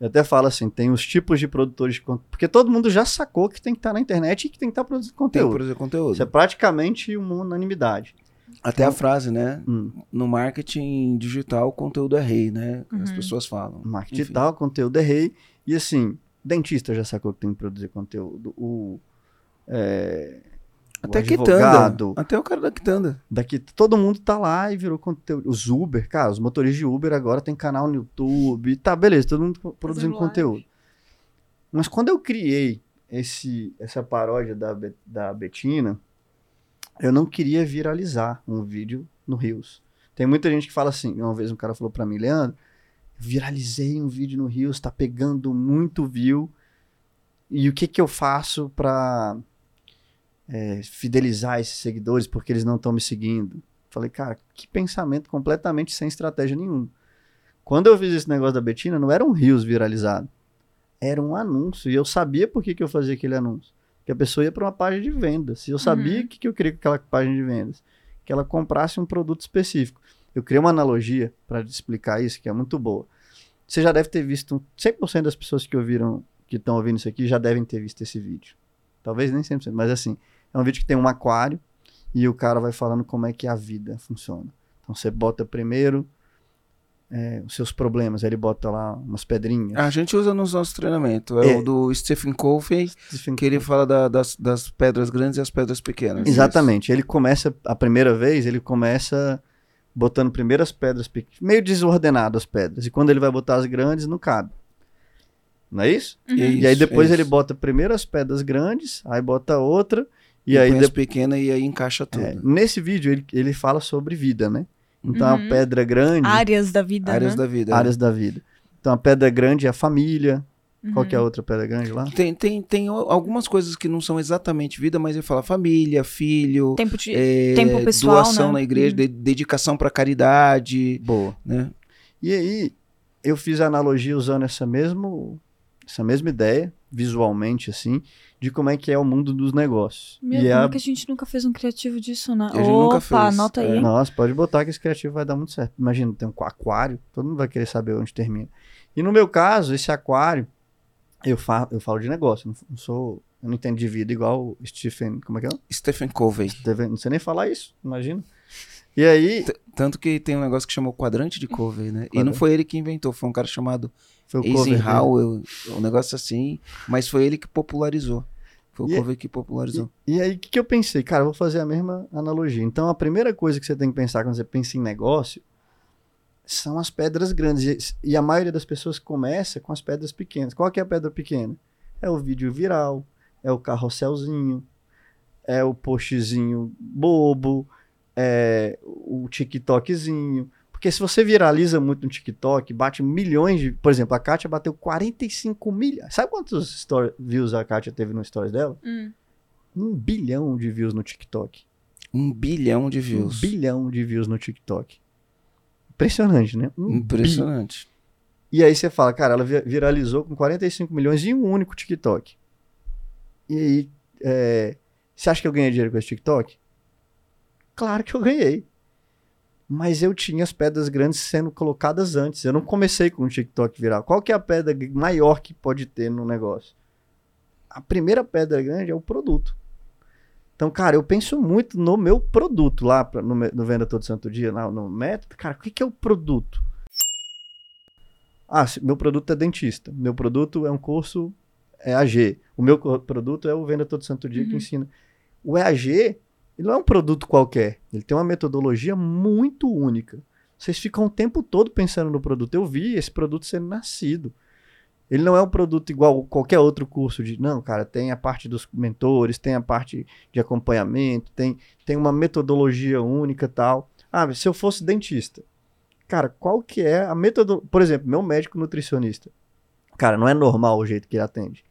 Eu até falo assim, tem os tipos de produtores de conteúdo. Porque todo mundo já sacou que tem que estar tá na internet e que tem que estar tá produzindo conteúdo. Tem que produzir conteúdo. Isso é praticamente uma unanimidade. Até então, a frase, né? Hum. No marketing digital, o conteúdo é rei, né? Uhum. As pessoas falam. Marketing digital, conteúdo é rei. E assim, dentista já sacou que tem que produzir conteúdo. O, é, até Quitanda. Até o cara da Quitanda. Daqui, todo mundo tá lá e virou conteúdo. Os Uber, cara, os motoristas de Uber agora tem canal no YouTube. Tá, beleza, todo mundo produzindo conteúdo. Mas quando eu criei esse, essa paródia da, da Betina, eu não queria viralizar um vídeo no Rios. Tem muita gente que fala assim, uma vez um cara falou para mim, Leandro, viralizei um vídeo no Rios, tá pegando muito view, e o que que eu faço para é, fidelizar esses seguidores porque eles não estão me seguindo. Falei, cara, que pensamento completamente sem estratégia nenhuma. Quando eu fiz esse negócio da Betina, não era um Rios viralizado. Era um anúncio. E eu sabia por que, que eu fazia aquele anúncio. Que a pessoa ia para uma página de vendas. E eu sabia o uhum. que, que eu queria com aquela página de vendas. Que ela comprasse um produto específico. Eu criei uma analogia para explicar isso, que é muito boa. Você já deve ter visto, 100% das pessoas que ouviram, que estão ouvindo isso aqui, já devem ter visto esse vídeo. Talvez nem 100%, mas assim, é um vídeo que tem um aquário e o cara vai falando como é que a vida funciona. Então você bota primeiro é, os seus problemas, aí ele bota lá umas pedrinhas. A gente usa nos nossos treinamentos. É, é. o do Stephen Covey, Stephen que ele fala da, das, das pedras grandes e as pedras pequenas. Exatamente. Isso. Ele começa, a primeira vez, ele começa botando primeiro as pedras pequenas, meio desordenado as pedras. E quando ele vai botar as grandes, não cabe. Não é isso? Uhum. E aí depois ele bota primeiro as pedras grandes, aí bota outra, e, e aí depois pequena e aí encaixa tudo. É, nesse vídeo ele, ele fala sobre vida, né? Então uhum. a pedra grande. Áreas da vida. Áreas né? da vida. Áreas é. da vida. Então a pedra grande é a família. Uhum. Qual que é a outra pedra grande lá? Tem, tem, tem algumas coisas que não são exatamente vida, mas ele fala família, filho, tempo, de, é, tempo pessoal, doação né? na igreja, uhum. de, dedicação para caridade. Boa. Né? E aí eu fiz a analogia usando essa, mesmo, essa mesma ideia, visualmente assim, de como é que é o mundo dos negócios. Meu, e como é a... que a gente nunca fez um criativo disso, né? A gente Opa, nunca fez. anota aí. É. Nossa, pode botar que esse criativo vai dar muito certo. Imagina, tem um aquário, todo mundo vai querer saber onde termina. E no meu caso, esse aquário, eu, fa eu falo de negócio, não sou... Eu não entendo de vida igual o Stephen... Como é que é? Stephen Covey. Stephen, não sei nem falar isso, imagina. E aí, T- Tanto que tem um negócio que chamou quadrante de Covey, né? E não Quadrante. foi ele que inventou, foi um cara chamado foi o cover dele. Eisenhower, um negócio assim, mas foi ele que popularizou. Foi o E- Covey que popularizou. E aí, o que, que eu pensei? Cara, eu vou fazer a mesma analogia. Então, a primeira coisa que você tem que pensar quando você pensa em negócio são as pedras grandes. E, e a maioria das pessoas começa com as pedras pequenas. Qual que é a pedra pequena? É o vídeo viral, é o carrosselzinho, é o postzinho bobo, é o TikTokzinho. Porque se você viraliza muito no TikTok, bate milhões de. Por exemplo, a Kátia bateu 45 milhões. Sabe quantos story, views a Kátia teve no stories dela? Hum. um bilhão de views no TikTok. Um bilhão de views. Um bilhão de views no TikTok. Impressionante, né? Um bi- Impressionante. E aí você fala, cara, ela vi- viralizou com 45 milhões em um único TikTok. E aí, é, você acha que eu ganhei dinheiro com esse TikTok? Claro que eu ganhei. Mas eu tinha as pedras grandes sendo colocadas antes. Eu não comecei com o TikTok viral. Qual que é a pedra maior que pode ter no negócio? A primeira pedra grande é o produto. Então, cara, eu penso muito no meu produto lá pra- no, no Venda Todo Santo Dia, lá no método. Cara, o que, que é o produto? Ah, meu produto é dentista. Meu produto é um curso EAG. O meu produto é o Venda Todo Santo Dia que Uhum. ensina. O EAG, ele não é um produto qualquer. Ele tem uma metodologia muito única. Vocês ficam o tempo todo pensando no produto. Eu vi esse produto sendo nascido. Ele não é um produto igual qualquer outro curso de. Não, cara, tem a parte dos mentores, tem a parte de acompanhamento, tem, tem uma metodologia única tal. Ah, se eu fosse dentista, cara, qual que é a metodologia? Por exemplo, meu médico nutricionista. Cara, não é normal o jeito que ele atende.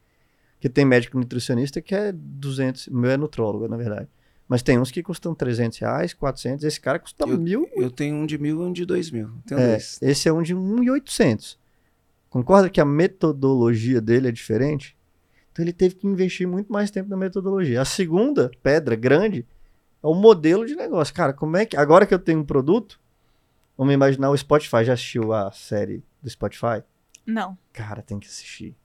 Porque tem médico nutricionista que é 200, o meu é nutrólogo, na verdade. Mas tem uns que custam 300 reais, 400, esse cara custa mil. Eu tenho um de mil e um de dois mil. Tenho É, dois. esse é um de 1.800. Concorda que a metodologia dele é diferente? Então ele teve que investir muito mais tempo na metodologia. A segunda pedra grande é o modelo de negócio. Cara, como é que. Agora que eu tenho um produto, vamos imaginar o Spotify. Já assistiu a série do Spotify? Não. Cara, tem que assistir.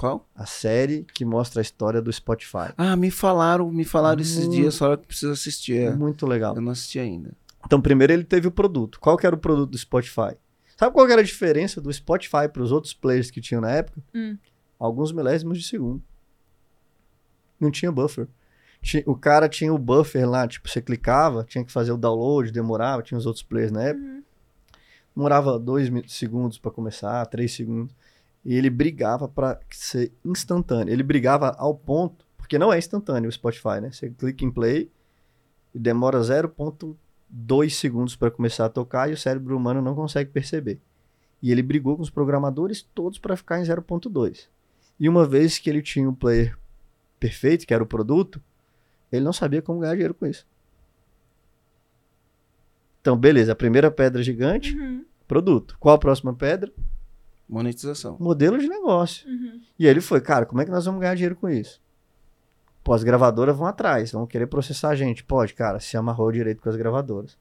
Qual? A série que mostra a história do Spotify. Ah, me falaram, me falaram esses Hum. dias, falaram que precisa assistir. é. Muito legal. Eu não assisti ainda. Então, primeiro ele teve o produto. Qual que era o produto do Spotify? Sabe qual que era a diferença do Spotify para os outros players que tinham na época? Hum. Alguns milésimos de segundo. Não tinha buffer. O cara tinha o buffer lá, tipo, você clicava, tinha que fazer o download, demorava, tinha os outros players na época. Uhum. Demorava dois segundos para começar, três segundos. E ele brigava para ser instantâneo. Ele brigava ao ponto, porque não é instantâneo o Spotify, né? Você clica em play e demora 0.2 segundos para começar a tocar e o cérebro humano não consegue perceber. E ele brigou com os programadores todos para ficar em 0.2. E uma vez que ele tinha o player perfeito, que era o produto, ele não sabia como ganhar dinheiro com isso. Então, beleza, a primeira pedra gigante, Uhum. produto. Qual a próxima pedra? Monetização. Modelo de negócio. Uhum. E aí ele foi, cara, como é que nós vamos ganhar dinheiro com isso? Pô, as gravadoras vão atrás, vão querer processar a gente. Pode, cara, se amarrou direito com as gravadoras.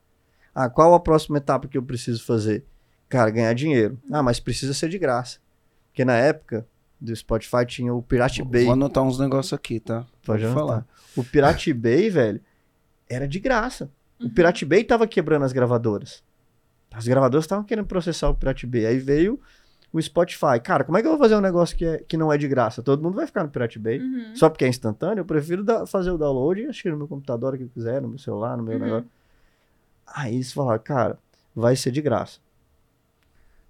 Ah, qual a próxima etapa que eu preciso fazer? Cara, ganhar dinheiro. Ah, mas precisa ser de graça. Porque na época do Spotify tinha o Pirate Bay. Vou anotar uns negócios aqui, tá? Pode falar. falar. O Pirate Bay, velho, era de graça. O Uhum. Pirate Bay tava quebrando as gravadoras. As gravadoras estavam querendo processar o Pirate Bay. Aí veio o Spotify. Cara, como é que eu vou fazer um negócio que, é, que não é de graça? Todo mundo vai ficar no Pirate Bay. Uhum. Só porque é instantâneo, eu prefiro da- fazer o download e assistir no meu computador, o que eu quiser, no meu celular, no meu Uhum. negócio. Aí eles falaram, cara, vai ser de graça.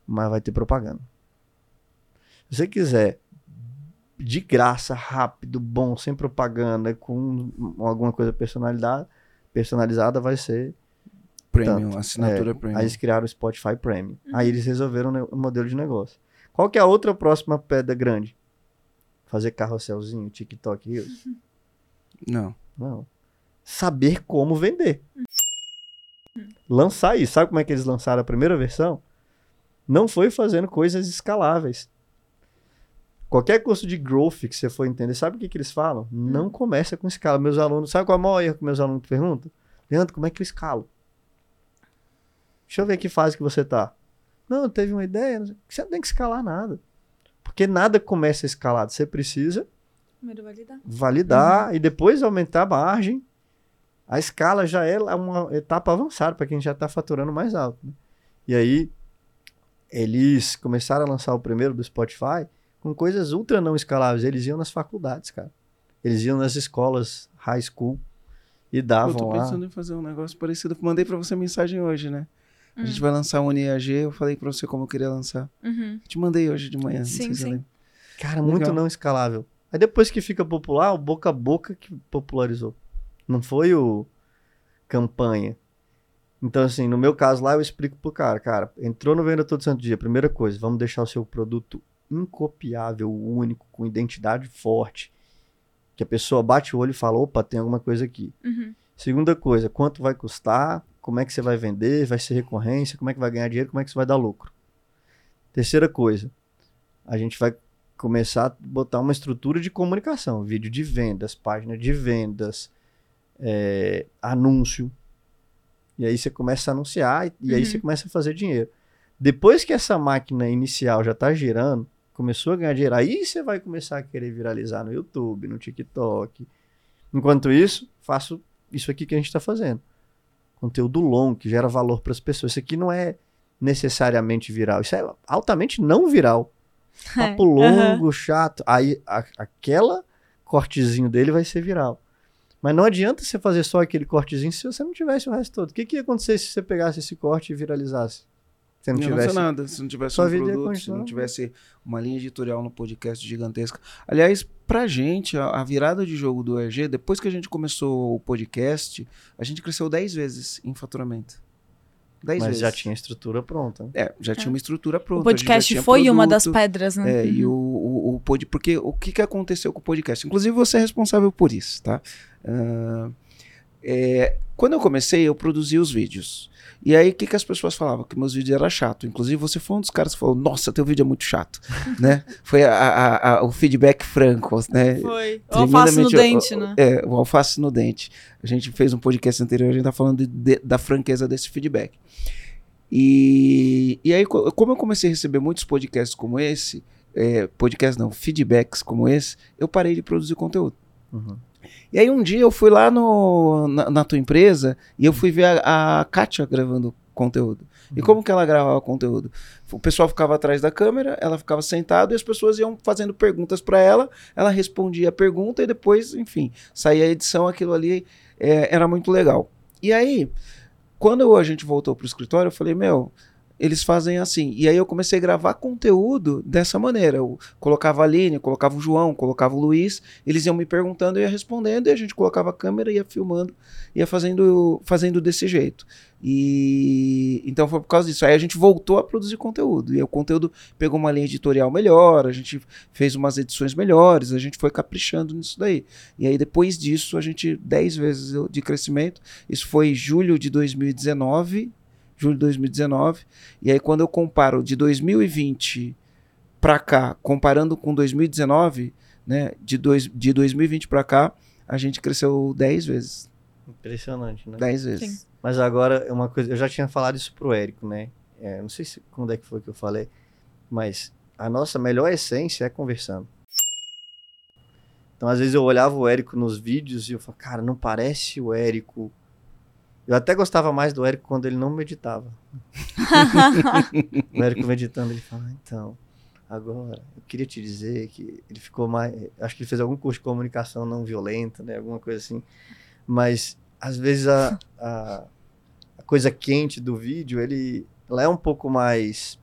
Mas vai ter propaganda. Se você quiser de graça, rápido, bom, sem propaganda, com alguma coisa personalizada, personalizada, vai ser. Premium, Tanto. assinatura é, premium. Aí eles criaram o Spotify Premium. Aí eles resolveram o modelo de negócio. Qual que é a outra próxima pedra grande? Fazer carrosselzinho, TikTok, Reels? Não. Não. Saber como vender. Lançar isso. Sabe como é que eles lançaram a primeira versão? Não foi fazendo coisas escaláveis. Qualquer curso de growth que você for entender, sabe o que, que eles falam? Não começa com escala. Meus alunos, sabe qual é o maior erro que meus alunos perguntam? Leandro, como é que eu escalo? Deixa eu ver que fase que você tá. Não, teve uma ideia. Você não tem que escalar nada. Porque nada começa escalado. Você precisa Primeiro validar. validar e depois aumentar a margem. A escala já é uma etapa avançada para quem já está faturando mais alto. Né? E aí, eles começaram a lançar o primeiro do Spotify com coisas ultra não escaláveis. Eles iam nas faculdades, cara. Eles iam nas escolas, high school, e davam lá. Eu tô pensando lá. em fazer um negócio parecido. Mandei para você mensagem hoje, né? A gente Hum. vai lançar um NIAG, eu falei para você como eu queria lançar. Uhum. Te mandei hoje de manhã, Sim, sim. lembra. Cara, muito Legal. não escalável. Aí depois que fica popular, o boca a boca que popularizou. Não foi o campanha. Então, assim, no meu caso lá, eu explico pro cara, cara, entrou no Venda Todo Santo Dia, primeira coisa, vamos deixar o seu produto incopiável, único, com identidade forte. Que a pessoa bate o olho e fala, opa, tem alguma coisa aqui. Uhum. Segunda coisa, quanto vai custar, como é que você vai vender, vai ser recorrência, como é que vai ganhar dinheiro, como é que você vai dar lucro. Terceira coisa, a gente vai começar a botar uma estrutura de comunicação, vídeo de vendas, página de vendas, é, anúncio. E aí você começa a anunciar e, e aí Uhum. você começa a fazer dinheiro. Depois que essa máquina inicial já está girando, começou a ganhar dinheiro, aí você vai começar a querer viralizar no YouTube, no TikTok. Enquanto isso, faço isso aqui que a gente está fazendo. Conteúdo longo, que gera valor para as pessoas. Isso aqui não é necessariamente viral. Isso é altamente não viral. Papo longo, chato. Aí a- aquela cortezinho dele vai ser viral. Mas não adianta você fazer só aquele cortezinho se você não tivesse o resto todo. O que, que ia acontecer se você pegasse esse corte e viralizasse? Se não Não tivesse. nada, se não tivesse Sua um produto, se não tivesse uma linha editorial no podcast gigantesca. Aliás, pra gente, a, a virada de jogo do EG, depois que a gente começou o podcast, a gente cresceu 10 vezes em faturamento. 10 Mas vezes. já tinha estrutura pronta. né? É, já tinha uma estrutura pronta. O podcast foi uma das produto. pedras, né? É, e Uhum. o, o, o pod, porque o que, que aconteceu com o podcast? Inclusive, você é responsável por isso, tá? Ah, é, quando eu comecei, eu produzia os vídeos. E aí, o que, que as pessoas falavam? Que meus vídeos eram chato. Inclusive, você foi um dos caras que falou: Nossa, teu vídeo é muito chato. né? Foi a- a- a- o feedback franco, né? Foi. O alface no dente, né? É, o alface no dente. A gente fez um podcast anterior, a gente tá falando de- de- da franqueza desse feedback. E, e aí, co- como eu comecei a receber muitos podcasts como esse, é, podcasts não, feedbacks como esse, eu parei de produzir conteúdo. Uhum. E aí um dia eu fui lá no, na, na tua empresa e eu fui ver a, a Kátia gravando conteúdo. E como que ela gravava conteúdo? O pessoal ficava atrás da câmera, ela ficava sentada e as pessoas iam fazendo perguntas para ela, ela respondia a pergunta e depois, enfim, saía a edição, aquilo ali é, era muito legal. E aí, quando a gente voltou pro escritório, eu falei, meu, eles fazem assim. E aí eu comecei a gravar conteúdo dessa maneira. Eu colocava a Aline, colocava o João, colocava o Luiz, eles iam me perguntando, eu ia respondendo, e a gente colocava a câmera, ia filmando, ia fazendo, fazendo desse jeito. E então foi por causa disso. Aí a gente voltou a produzir conteúdo. E o conteúdo pegou uma linha editorial melhor, a gente fez umas edições melhores, a gente foi caprichando nisso daí. E aí depois disso, a gente 10 vezes de crescimento. Isso foi julho de 2019, julho de 2019. E aí quando eu comparo de 2020 para cá, comparando com 2019, né, de, dois, de 2020 para cá, a gente cresceu 10 vezes. Impressionante, né? 10 vezes. Sim. Mas agora, é uma coisa, eu já tinha falado isso pro Érico, né? É, não sei se, quando é que foi que eu falei, mas a nossa melhor essência é conversando. Então, às vezes eu olhava o Érico nos vídeos e eu falava, cara, não parece o Érico. Eu até gostava mais do Érico quando ele não meditava. O Érico meditando, ele fala, então, agora, eu queria te dizer que ele ficou mais. Acho que ele fez algum curso de comunicação não violenta, né? Alguma coisa assim. Mas, às vezes, a, a, a coisa quente do vídeo, ele ela é um pouco mais.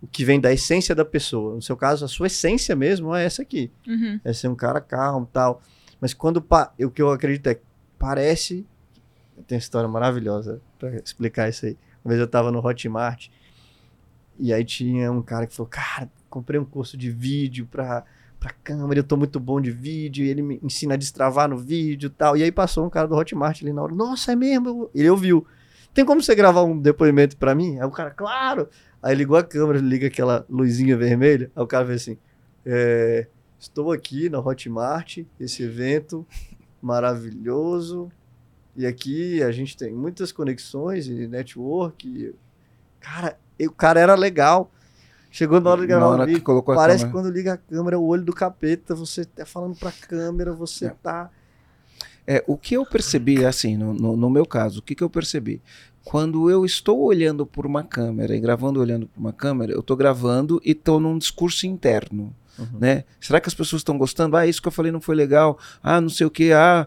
O que vem da essência da pessoa. No seu caso, a sua essência mesmo é essa aqui. Uhum. É ser um cara calmo tal. Mas quando. pa- O que eu acredito é parece. Tem uma história maravilhosa pra explicar isso aí. Uma vez eu tava no Hotmart e aí tinha um cara que falou: Cara, comprei um curso de vídeo pra, pra câmera, eu tô muito bom de vídeo, e ele me ensina a destravar no vídeo e tal. E aí passou um cara do Hotmart ali na hora: Nossa, é mesmo? Ele ouviu. Tem como você gravar um depoimento pra mim? Aí o cara, claro! Aí ligou a câmera, liga aquela luzinha vermelha. Aí o cara fez assim: é, Estou aqui na Hotmart, esse evento maravilhoso. E aqui a gente tem muitas conexões e network. e- Cara, e o cara era legal. Chegou na hora de gravar hora o que vídeo. Parece câmera. quando liga a câmera, o olho do capeta, você tá falando pra câmera, você É. tá. É, o que eu percebi, assim, no, no, no meu caso, o que, que eu percebi? Quando eu estou olhando por uma câmera e gravando olhando por uma câmera, eu estou gravando e estou num discurso interno. Uhum. Né? Será que as pessoas estão gostando? Ah, isso que eu falei não foi legal. Ah, não sei o que. Ah,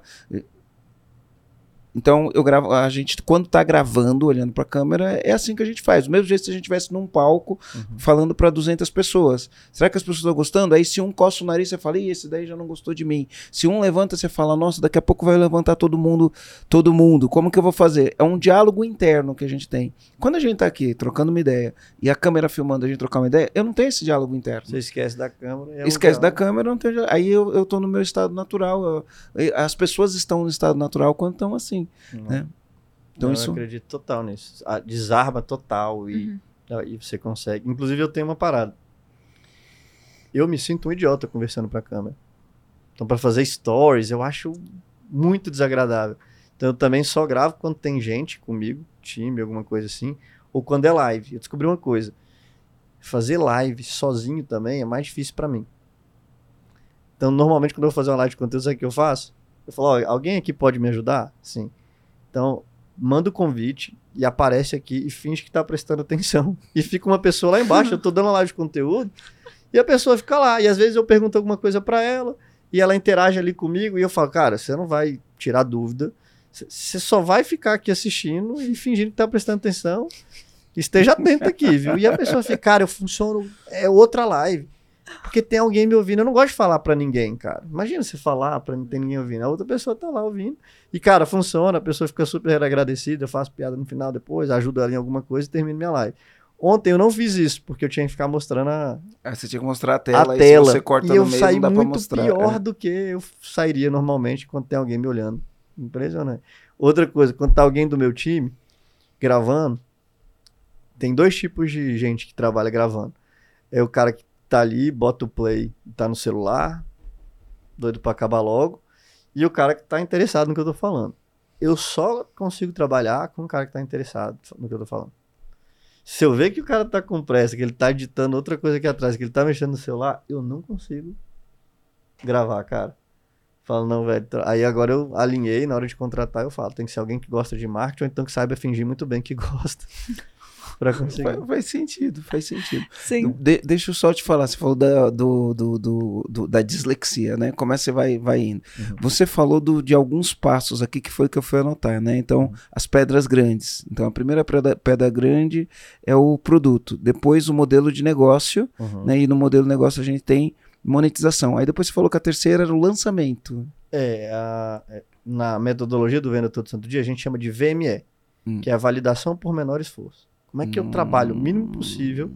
então, eu gravo, a gente, quando tá gravando, olhando para a câmera, é assim que a gente faz. Do mesmo jeito se a gente estivesse num palco uhum. falando para 200 pessoas. Será que as pessoas estão gostando? Aí, se um coça o nariz, você fala, Ih, esse daí já não gostou de mim. Se um levanta, você fala, nossa, daqui a pouco vai levantar todo mundo, todo mundo. Como que eu vou fazer? É um diálogo interno que a gente tem. Quando a gente tá aqui trocando uma ideia e a câmera filmando a gente trocar uma ideia, eu não tenho esse diálogo interno. Você esquece da câmera. É esquece da câmera, não tem, aí eu, eu tô no meu estado natural. Eu, as pessoas estão no estado natural quando estão assim. Né? Então, isso... Eu acredito total nisso. A desarma total e, uhum. e você consegue. Inclusive, eu tenho uma parada. Eu me sinto um idiota conversando pra câmera. Então, para fazer stories, eu acho muito desagradável. Então, eu também só gravo quando tem gente comigo, time, alguma coisa assim, ou quando é live. Eu descobri uma coisa. Fazer live sozinho também é mais difícil para mim. Então, normalmente, quando eu vou fazer uma live de conteúdo, sabe o que eu faço? Eu falo, alguém aqui pode me ajudar? Sim. Então, manda o convite e aparece aqui e finge que tá prestando atenção. E fica uma pessoa lá embaixo, eu tô dando uma live de conteúdo, e a pessoa fica lá. E às vezes eu pergunto alguma coisa para ela, e ela interage ali comigo, e eu falo, cara, você não vai tirar dúvida, você só vai ficar aqui assistindo e fingindo que tá prestando atenção. Esteja atento aqui, viu? E a pessoa fica, cara, eu funciono, é outra live. Porque tem alguém me ouvindo. Eu não gosto de falar para ninguém, cara. Imagina você falar para não ter ninguém ouvindo. A outra pessoa tá lá ouvindo. E, cara, funciona. A pessoa fica super agradecida. Eu faço piada no final depois, ajudo ela em alguma coisa e termino minha live. Ontem eu não fiz isso, porque eu tinha que ficar mostrando a. Ah, você tinha que mostrar a tela. A tela. você corta e eu meio, saí muito pior é. do que eu sairia normalmente quando tem alguém me olhando. Impressionante. Outra coisa, quando tá alguém do meu time gravando, tem dois tipos de gente que trabalha gravando. É o cara que tá ali, bota o play, tá no celular, doido para acabar logo, e o cara que tá interessado no que eu tô falando. Eu só consigo trabalhar com o cara que tá interessado no que eu tô falando. Se eu ver que o cara tá com pressa, que ele tá editando outra coisa aqui atrás, que ele tá mexendo no celular, eu não consigo gravar, cara. Falo, não, velho. Aí agora eu alinhei, na hora de contratar, eu falo, tem que ser alguém que gosta de marketing ou então que saiba fingir muito bem que gosta para conseguir. Faz, faz, sentido, faz sentido. Sim. De, deixa eu só te falar, você falou da, do, do, do, do, da dislexia, né? Como é que você vai, vai indo? Uhum. Você falou do, de alguns passos aqui que foi que eu fui anotar, né? Então, uhum. as pedras grandes. Então, a primeira pedra, pedra grande é o produto. Depois, o modelo de negócio, uhum. né? E no modelo de negócio a gente tem monetização. Aí depois você falou que a terceira era o lançamento. É, a, é, na metodologia do Venda Todo Santo Dia, a gente chama de VME, hum. que é a validação por menor esforço. Como é que eu trabalho o mínimo possível,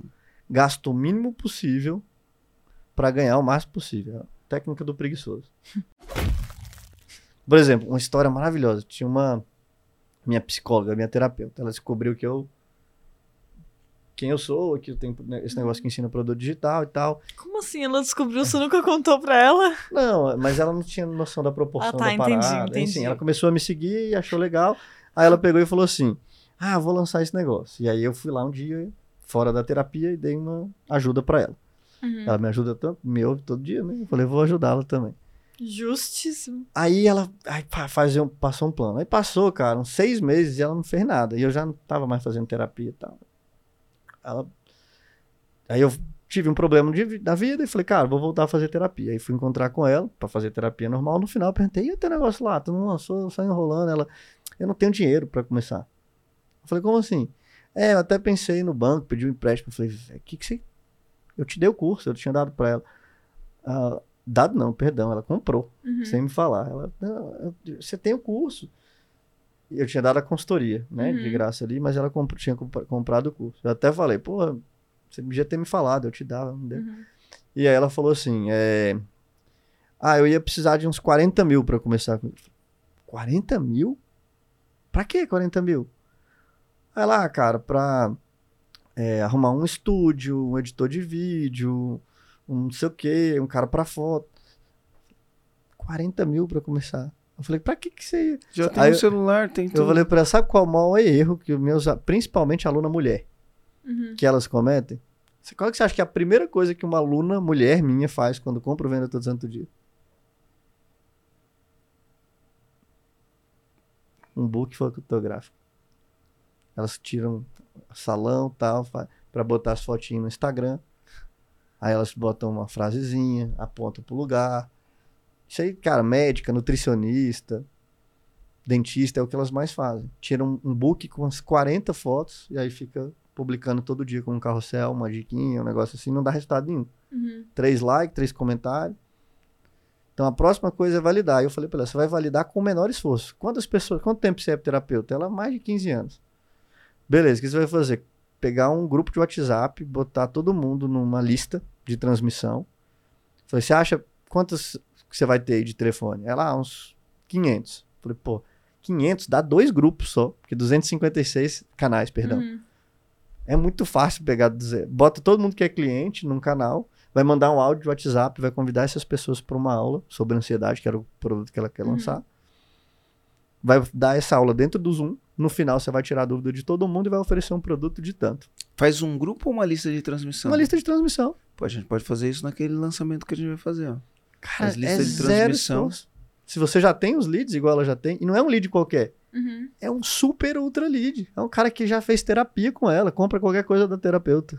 gasto o mínimo possível para ganhar o máximo possível? Técnica do preguiçoso. Por exemplo, uma história maravilhosa. Tinha uma minha psicóloga, minha terapeuta, ela descobriu que eu quem eu sou, que eu tenho esse negócio que ensina produto digital e tal. Como assim? Ela descobriu, você nunca contou pra ela? Não, mas ela não tinha noção da proporção ah, tá, da parada. Entendi, entendi. Enfim, ela começou a me seguir e achou legal. Aí ela pegou e falou assim: ah, vou lançar esse negócio. E aí eu fui lá um dia, fora da terapia, e dei uma ajuda para ela. Uhum. Ela me ajuda tanto, me ouve todo dia, né? Eu falei, vou ajudá-la também. Justíssimo. Aí ela aí, fazia, passou um plano. Aí passou, cara, uns seis meses e ela não fez nada. E eu já não tava mais fazendo terapia e tal. Ela... Aí eu tive um problema de, da vida e falei, cara, vou voltar a fazer terapia. Aí fui encontrar com ela para fazer terapia normal. No final, perguntei, e o teu negócio lá? Tu não lançou, só enrolando. Ela, eu não tenho dinheiro para começar. Eu falei, como assim? É, eu até pensei no banco, pedi um empréstimo. Eu falei, o que que você... Eu te dei o curso, eu tinha dado para ela. Ah, dado não, perdão, ela comprou, uhum. sem me falar. Ela, você tem o curso. Eu tinha dado a consultoria, né, uhum. de graça ali, mas ela comp tinha comp comprado o curso. Eu até falei, pô, você podia ter me falado, eu te dava, não deu. Uhum. E aí ela falou assim, é... Ah, eu ia precisar de uns 40 mil para começar com 40 mil? Pra que 40 mil? Vai lá, cara, pra é, arrumar um estúdio, um editor de vídeo, um não sei o que, um cara pra foto. 40 mil pra começar. Eu falei, pra que que você... Já tem Aí um celular, tem tudo. Eu falei pra ela, sabe qual é o maior erro que meus, principalmente aluna mulher, uhum. que elas cometem? Qual que você acha que é a primeira coisa que uma aluna mulher minha faz quando compra o venda todo santo dia? um book fotográfico. Elas tiram salão tal, para botar as fotinhas no Instagram. Aí elas botam uma frasezinha, apontam pro lugar. Isso aí, cara, médica, nutricionista, dentista é o que elas mais fazem. Tiram um book com as 40 fotos e aí fica publicando todo dia com um carrossel, uma diquinha, um negócio assim, não dá resultado nenhum. Uhum. Três likes, três comentários. Então a próxima coisa é validar. Eu falei para ela, você vai validar com o menor esforço. Quantas pessoas, quanto tempo você é terapeuta? Ela mais de 15 anos. Beleza, o que você vai fazer? Pegar um grupo de WhatsApp, botar todo mundo numa lista de transmissão. Falei, você acha quantas que você vai ter aí de telefone? Ela, ah, uns 500. Falei, pô, 500 dá dois grupos só, porque 256 canais, perdão. Uhum. É muito fácil pegar, dizer, bota todo mundo que é cliente num canal, vai mandar um áudio de WhatsApp, vai convidar essas pessoas para uma aula sobre ansiedade, que era o produto que ela quer Uhum. lançar. Vai dar essa aula dentro do Zoom. No final, você vai tirar a dúvida de todo mundo e vai oferecer um produto de tanto. Faz um grupo ou uma lista de transmissão? Uma lista de transmissão. Pô, a gente pode fazer isso naquele lançamento que a gente vai fazer, ó. Cara, As listas é de transmissão. Se você já tem os leads, igual ela já tem, e não é um lead qualquer, Uhum. é um super ultra lead. É um cara que já fez terapia com ela, compra qualquer coisa da terapeuta.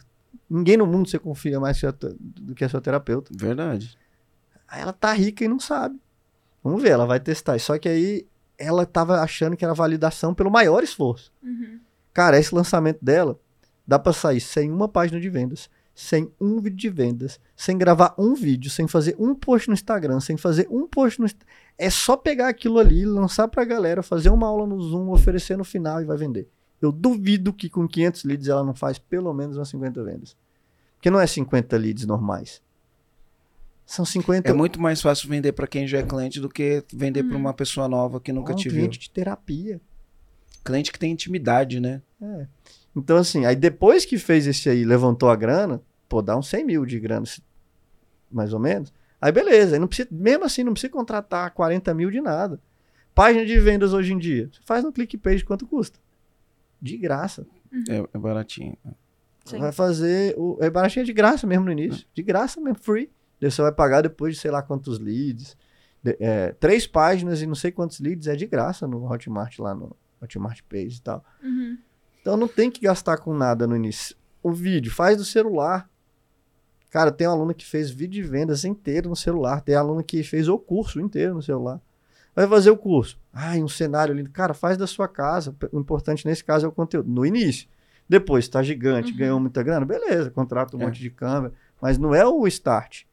Ninguém no mundo você confia mais do que a sua terapeuta. Verdade. Aí ela tá rica e não sabe. Vamos ver, ela vai testar. Só que aí ela tava achando que era validação pelo maior esforço. Uhum. Cara, esse lançamento dela dá pra sair sem uma página de vendas, sem um vídeo de vendas, sem gravar um vídeo, sem fazer um post no Instagram, sem fazer um post no É só pegar aquilo ali, lançar pra galera, fazer uma aula no Zoom, oferecer no final e vai vender. Eu duvido que com 500 leads ela não faz pelo menos umas 50 vendas. Porque não é 50 leads normais. São 50 É muito mais fácil vender pra quem já é cliente do que vender pra uma pessoa nova que nunca um te viu. cliente de terapia. Cliente que tem intimidade, né? É. Então, assim, aí depois que fez esse aí, levantou a grana, pô, dá uns 100 mil de grana, mais ou menos. Aí beleza, aí não precisa, mesmo assim, não precisa contratar 40 mil de nada. Página de vendas hoje em dia, você faz no ClickPage quanto custa? De graça. É, é baratinho. Sim. Vai fazer, o, é baratinho de graça mesmo no início, de graça mesmo, free. Você vai pagar depois de sei lá quantos leads. De- é, três páginas e não sei quantos leads é de graça no Hotmart lá no Hotmart Page e tal. Uhum. Então não tem que gastar com nada no início. O vídeo, faz do celular. Cara, tem um aluno que fez vídeo de vendas inteiro no celular. Tem aluno que fez o curso inteiro no celular. Vai fazer o curso. Ai, um cenário lindo. Cara, faz da sua casa. O importante nesse caso é o conteúdo. No início. Depois, tá gigante, Uhum. ganhou muita grana. Beleza, contrata um É. monte de câmera. Mas não é o start.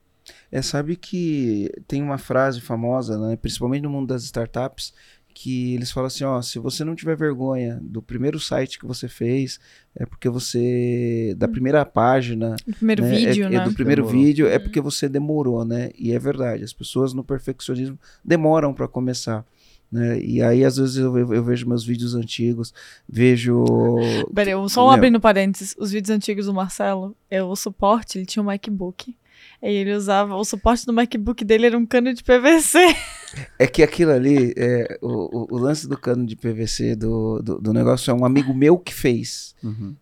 É, sabe que tem uma frase famosa, né, principalmente no mundo das startups, que eles falam assim, ó, se você não tiver vergonha do primeiro site que você fez, é porque você da primeira página, O primeiro né, vídeo, é, é né? do primeiro Demorou. vídeo, é Uhum. porque você demorou, né? E é verdade, as pessoas no perfeccionismo demoram para começar. Né? E aí, às vezes, eu, eu- eu vejo meus vídeos antigos, vejo. Peraí, eu só um abrindo parênteses. Os vídeos antigos do Marcelo, é, o suporte, ele tinha um MacBook. E ele usava, o suporte do MacBook dele era um cano de PVC. É que aquilo ali, é, o, o- o lance do cano de PVC do, do, do negócio é um amigo meu que fez.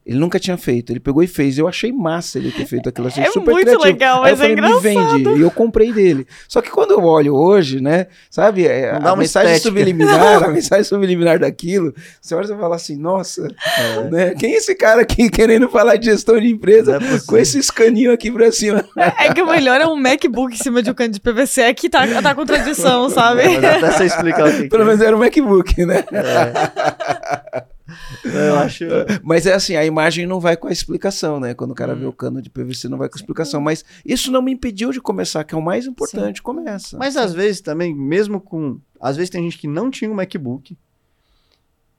Ele nunca tinha feito, ele pegou e fez. Eu achei massa ele ter feito aquilo. Achei É super muito criativo. legal, Aí eu mas é falei, me vende. E eu comprei dele. Só que quando eu olho hoje, né? Sabe, é, a uma mensagem estética. subliminar, a mensagem subliminar daquilo, você olha e fala assim, nossa, É. né? Quem é esse cara aqui querendo falar de gestão de empresa é com esse escaninho aqui pra cima? É que o melhor é um MacBook em cima de um cano de PVC. É que tá, tá a contradição, sabe? Mas até você explicar o que, Pelo é. menos era um MacBook, né? É. Eu acho. Mas é assim, a imagem não vai com a explicação, né? Quando o cara Hum. vê o cano de PVC, não vai com a explicação. Mas isso não me impediu de começar, que é o mais importante. Começa. Mas às vezes também, mesmo com. Às vezes tem gente que não tinha um MacBook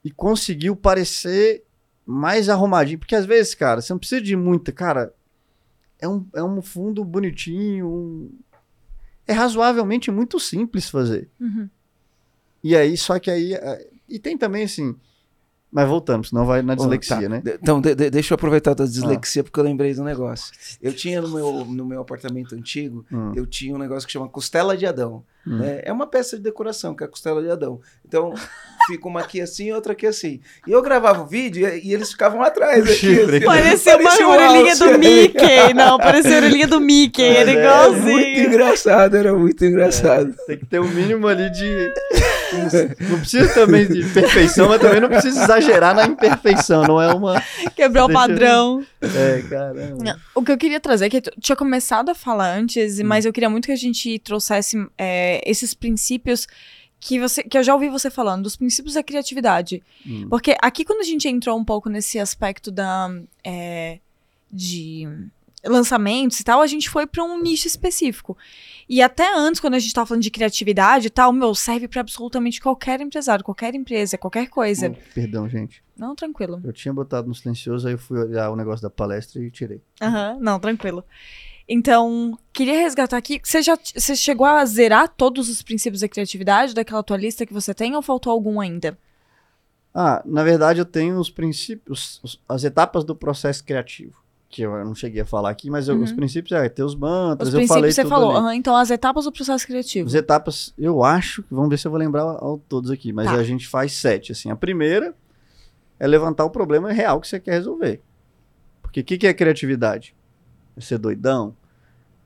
e conseguiu parecer mais arrumadinho. Porque às vezes, cara, você não precisa de muita. Cara, é um, é um fundo bonitinho. um- É razoavelmente muito simples fazer. Uhum. E aí, só que aí. é, E tem também assim. Mas voltamos, senão vai na dislexia, tá. né? De- Então, de- de- deixa eu aproveitar a tua dislexia, porque eu lembrei do negócio. Eu tinha no meu, no meu apartamento antigo, Hum, eu tinha um negócio que chama costela de Adão. hum. né? É uma peça de decoração, que é a costela de Adão. Então, fica uma aqui assim e outra aqui assim. E eu gravava o vídeo e, e eles ficavam atrás. Aqui, Chifre. assim, Parecia uma Parecia um orelhinha do Mickey. Não, parecia a orelhinha do Mickey. Mas Era é Muito igualzinho. engraçado, era muito engraçado. Tem que ter o mínimo ali de. Não precisa também de perfeição, mas também não precisa exagerar na imperfeição. Não é uma. Quebrou o Deixa eu- padrão. É, caramba. O que eu queria trazer, é que tinha começado a falar antes, Hum. mas eu queria muito que a gente trouxesse é, esses princípios que, você, que eu já ouvi você falando, dos princípios da criatividade. Hum. Porque aqui, quando a gente entrou um pouco nesse aspecto da, é, de lançamentos e tal, a gente foi para um nicho específico. E até antes, quando a gente tava falando de criatividade e tal, meu, serve para absolutamente qualquer empresário, qualquer empresa, qualquer coisa. Oh, perdão, gente. Não, tranquilo. Eu tinha botado no silencioso, aí eu fui olhar o negócio da palestra e tirei. Aham, não, tranquilo. Então, queria resgatar aqui. Você já você chegou a zerar todos os princípios da criatividade daquela tua lista que você tem ou faltou algum ainda? Ah, na verdade eu tenho os princípios, os- as etapas do processo criativo. Que eu não cheguei a falar aqui, mas eu- Uhum. os princípios é ter os mantras, Os eu falei você falou. Aham, então, as etapas do processo criativo. As etapas, eu acho, vamos ver se eu vou lembrar ao todos aqui, mas Tá. a gente faz sete, assim. A primeira é levantar o problema real que você quer resolver. Porque o que, que é criatividade? É ser doidão?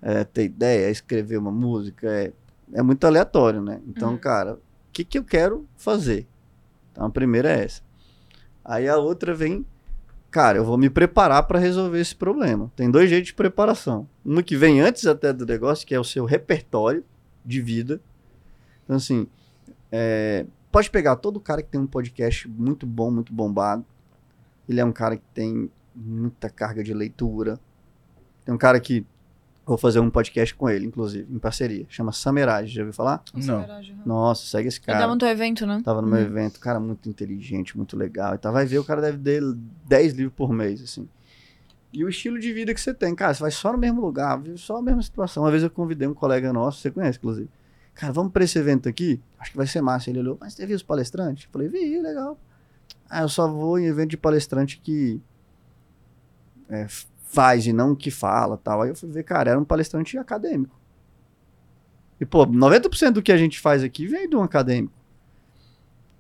É ter ideia? É escrever uma música? É, é muito aleatório, né? Então, Uhum. cara, o que, que eu quero fazer? Então, a primeira é essa. Aí a outra vem, cara, eu vou me preparar para resolver esse problema. Tem dois jeitos de preparação. Uma que vem antes até do negócio, que é o seu repertório de vida. Então, assim, é, pode pegar todo cara que tem um podcast muito bom, muito bombado. Ele é um cara que tem muita carga de leitura. Tem um cara que. Vou fazer um podcast com ele, inclusive, em parceria. Chama Samerage, já ouviu falar? Não. Nossa, segue esse cara. tava no teu evento, né? Tava no meu Uhum. evento, cara muito inteligente, muito legal. Então vai ver, o cara deve ter 10 livros por mês, assim. E o estilo de vida que você tem, cara, você vai só no mesmo lugar, vive só a mesma situação. Uma vez eu convidei um colega nosso, você conhece, inclusive. Cara, vamos pra esse evento aqui? Acho que vai ser massa. Ele olhou, mas você viu os palestrantes? Eu falei, vi, legal. Ah, eu só vou em evento de palestrante que é, faz e não que fala tal. Aí eu fui ver, cara, era um palestrante acadêmico. E, pô, 90% do que a gente faz aqui vem de um acadêmico.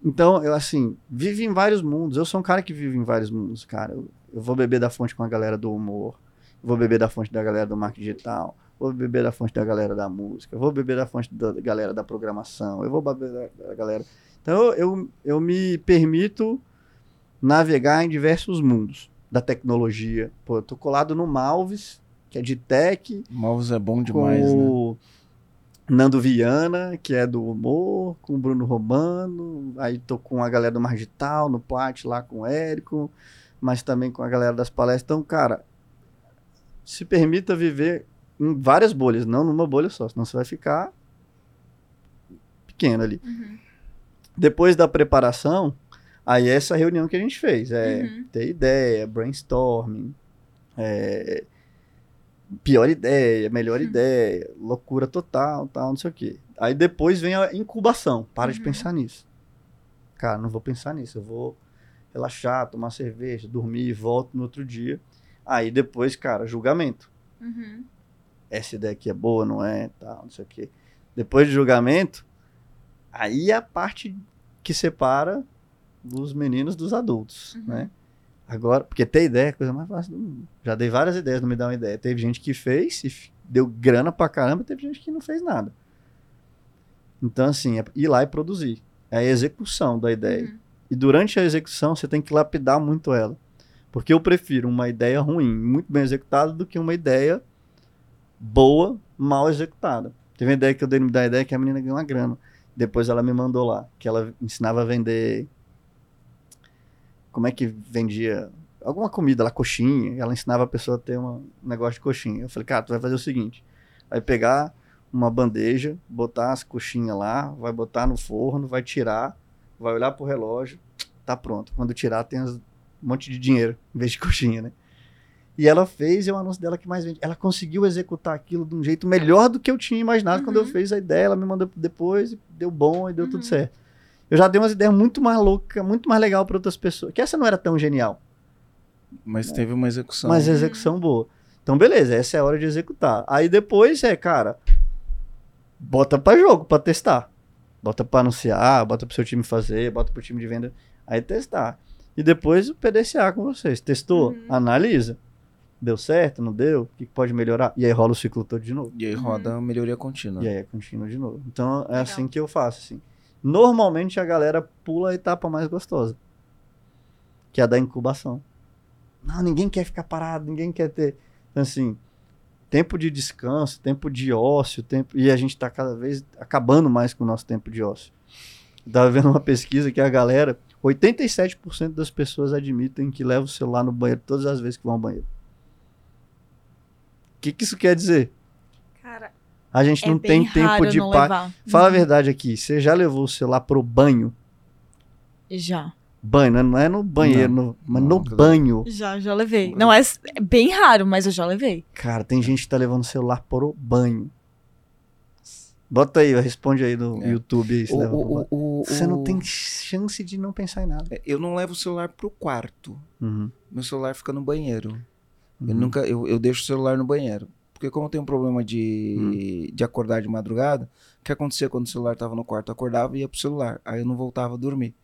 Então, eu, assim, vive em vários mundos. Eu sou um cara que vive em vários mundos, cara. Eu, eu vou beber da fonte com a galera do humor. Vou beber da fonte da galera do marketing digital. Vou beber da fonte da galera da música. Vou beber da fonte da galera da programação. Eu vou beber da, da galera. Então, eu, eu me permito navegar em diversos mundos da tecnologia. Pô, eu tô colado no Malves, que é de tech, Malvos é bom demais, com né? o Nando Viana, que é do humor, com o Bruno Romano, aí tô com a galera do Margital, no Plat, lá com o Érico, mas também com a galera das palestras. Então, cara, se permita viver em várias bolhas, não numa bolha só, senão você vai ficar pequeno ali. Depois da preparação, aí é essa reunião que a gente fez, é Uhum. ter ideia, brainstorming, é, pior ideia, melhor ideia, loucura total, tal, não sei o quê. Aí depois vem a incubação. Para de Uhum. pensar nisso. Cara, não vou pensar nisso. Eu vou relaxar, tomar cerveja, dormir, volto no outro dia. Aí depois, cara, julgamento. Uhum. Essa ideia aqui é boa, não é, tal, não sei o quê. Depois de julgamento, aí é a parte que separa os meninos dos adultos, Uhum. né? Agora, porque ter ideia é a coisa mais fácil do mundo. Já dei várias ideias, não me dá uma ideia. Teve gente que fez e deu grana pra caramba, teve gente que não fez nada. Então, assim, é ir lá e produzir. É a execução da ideia. Uhum. E durante a execução, você tem que lapidar muito ela. Porque eu prefiro uma ideia ruim, muito bem executada, do que uma ideia boa, mal executada. Teve uma ideia que eu dei me dar ideia que a menina ganhou uma grana. Depois ela me mandou lá, que ela ensinava a vender. Como é que vendia? Alguma comida lá, coxinha. Ela ensinava a pessoa a ter uma- um negócio de coxinha. Eu falei, cara, tu vai fazer o seguinte: vai pegar uma bandeja, botar as coxinhas lá, vai botar no forno, vai tirar, vai olhar pro relógio, tá pronto. Quando tirar, tem um monte de dinheiro, em vez de coxinha, né? E ela fez, e é o anúncio dela que mais vende. Ela conseguiu executar aquilo de um jeito melhor do que eu tinha imaginado quando eu Uhum. fiz a ideia. Ela me mandou depois, e deu bom e deu Uhum. tudo certo. Eu já dei umas ideias muito mais loucas, muito mais legal para outras pessoas. Que essa não era tão genial, Mas teve uma execução. mas execução boa. Então, beleza, essa é a hora de executar. Aí depois é, cara, bota pra jogo, pra testar. Bota pra anunciar, bota pro seu time fazer, bota pro time de venda. Aí testar. E depois o PDCA com vocês. Testou? Uhum. Analisa. Deu certo? Não deu? O que pode melhorar? E aí rola o ciclo todo de novo. E aí roda a melhoria contínua. E aí é contínuo de novo. Então é Legal. assim que eu faço, assim. Normalmente a galera pula a etapa mais gostosa, que é a da incubação. Não, ninguém quer ficar parado, ninguém quer ter. Então, assim, tempo de descanso, tempo de ócio, tempo. E a gente está cada vez acabando mais com o nosso tempo de ócio. Estava vendo uma pesquisa que a galera, 87% das pessoas admitem que leva o celular no banheiro todas as vezes que vão ao banheiro. O que, que isso quer dizer? A gente é não tem tempo de levar. Fala a Uhum. verdade aqui, você já levou o celular pro banho? Já. Banho, né? não é no banheiro, no- mas Não, no banho. Já, já levei. Não é, é bem raro, mas eu já levei. Cara, tem gente que tá levando o celular pro banho. Bota aí, responde aí no É. YouTube aí, se O- o- o- o- Você não tem chance de não pensar em nada. É, Eu não levo o celular pro quarto. Uhum, Meu celular fica no banheiro. Eu uhum. nunca, eu, eu deixo o celular no banheiro. Porque como eu tenho um problema de, Hum. de acordar de madrugada, o que acontecia quando o celular tava no quarto? Eu acordava e ia pro celular. Aí eu não voltava a dormir.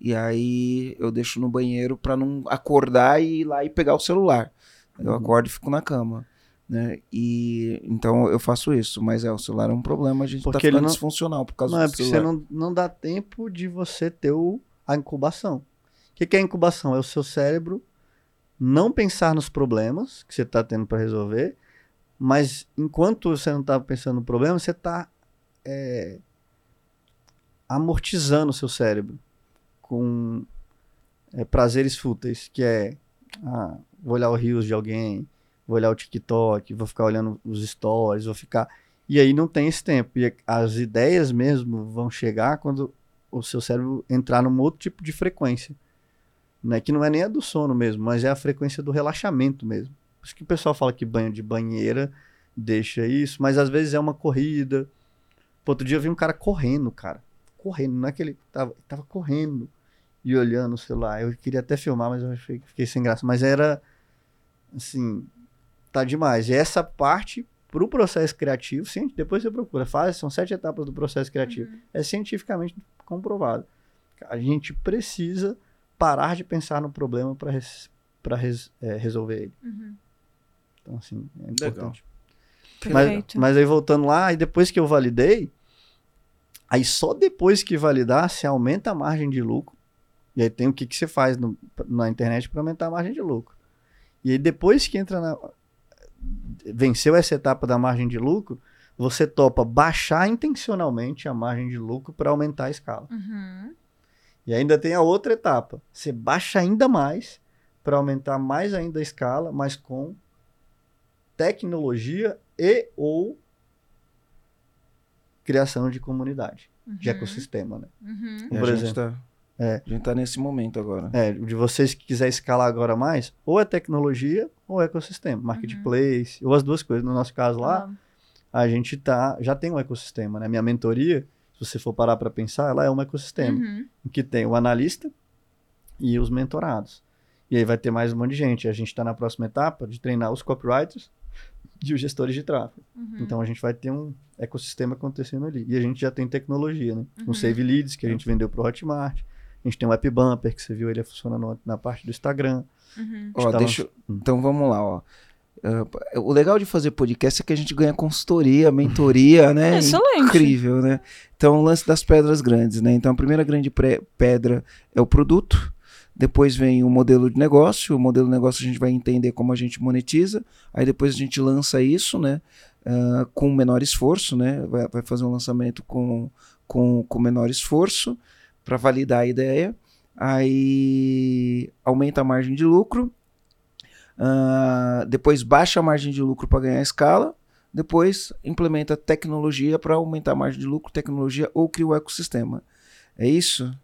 E aí eu deixo no banheiro pra não acordar e ir lá e pegar o celular. Eu Uhum. acordo e fico na cama. Né? E então eu faço isso, mas é, o celular é um problema, a gente tá Porque ele ficando não- disfuncional por causa Não, é do porque celular. você não, não dá tempo de você ter o, a incubação. O que, que é incubação? É o seu cérebro não pensar nos problemas que você está tendo para resolver, mas enquanto você não está pensando no problema, você está amortizando o seu cérebro com é, prazeres fúteis, que é ah, vou olhar o rios de alguém, vou olhar o TikTok, vou ficar olhando os stories, vou ficar e aí não tem esse tempo. E as ideias mesmo vão chegar quando o seu cérebro entrar num outro tipo de frequência. Né? Que não é nem a do sono mesmo, mas é a frequência do relaxamento mesmo. Por isso que o pessoal fala que banho de banheira deixa isso, mas às vezes é uma corrida. Pô, outro dia eu vi um cara correndo, cara. Correndo, não é que ele tava, tava correndo e olhando o celular. Eu queria até filmar, mas eu fiquei sem graça. Mas era, assim, tá demais. E essa parte pro processo criativo, sim, depois você procura, faz, são sete etapas do processo criativo. É cientificamente comprovado. A gente precisa parar de pensar no problema para res, pra res- é, resolver ele. Então, assim, é importante. Mas, Perfeito. mas aí voltando lá, e depois que eu validei, aí só depois que validar, você aumenta a margem de lucro. E aí tem o que, que você faz no- na internet para aumentar a margem de lucro. E aí depois que entra na. Venceu essa etapa da margem de lucro, você topa baixar intencionalmente a margem de lucro para aumentar a escala. Uhum. E ainda tem a outra etapa. Você baixa ainda mais para aumentar mais ainda a escala, mas com tecnologia e ou criação de comunidade, de Uhum. ecossistema, né? Uhum. A Por gente exemplo. tá, É. a gente tá nesse momento agora. É, de vocês que quiser escalar agora mais, ou é tecnologia ou é ecossistema, marketplace, ou as duas coisas. No nosso caso lá, a gente tá, já tem um ecossistema, né? Minha mentoria, se você for parar para pensar, ela é um ecossistema. uhum. em que tem o analista e os mentorados. E aí vai ter mais um monte de gente. A gente está na próxima etapa de treinar os copywriters e os gestores de tráfego. Uhum. Então a gente vai ter um ecossistema acontecendo ali. E a gente já tem tecnologia, né? Uhum. Um Save Leads que a gente vendeu para o Hotmart. A gente tem um App Bumper que você viu ele funciona no- na parte do Instagram. Uhum. Ó, Tá deixa, Hum. então vamos lá, ó. Ah, o legal de fazer podcast é que a gente ganha consultoria, mentoria, né? Excelente. Incrível, né? Então, o lance das pedras grandes, né? Então, a primeira grande pré- pedra é o produto. Depois vem o modelo de negócio. O modelo de negócio a gente vai entender como a gente monetiza. Aí depois a gente lança isso, né? ah, com menor esforço, né? Vai, vai fazer um lançamento com, com, com menor esforço para validar a ideia. Aí aumenta a margem de lucro. Ah, depois baixa a margem de lucro para ganhar escala. Depois implementa tecnologia para aumentar a margem de lucro, tecnologia ou cria o ecossistema. É isso?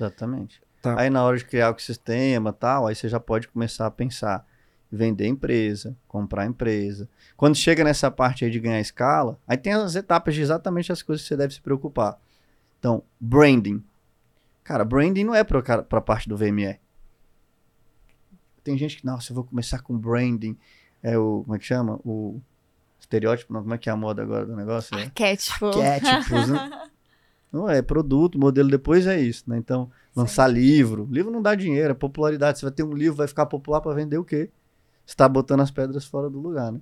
Exatamente. Tá. Aí na hora de criar o ecossistema e tal, aí você já pode começar a pensar vender empresa, comprar empresa. Quando chega nessa parte aí de ganhar escala, aí tem as etapas de exatamente as coisas que você deve se preocupar. Então, branding. Cara, branding não é para a parte do VME. Tem gente que, nossa, eu vou começar com branding. É o, como é que chama? O estereótipo, não, como é que é a moda agora do negócio? É Arquétipo. arquétipos, né? Não é produto, modelo depois é isso, né? Então, lançar livro. Livro não dá dinheiro, é popularidade. Você vai ter um livro, vai ficar popular para vender o quê? Você está botando as pedras fora do lugar, né?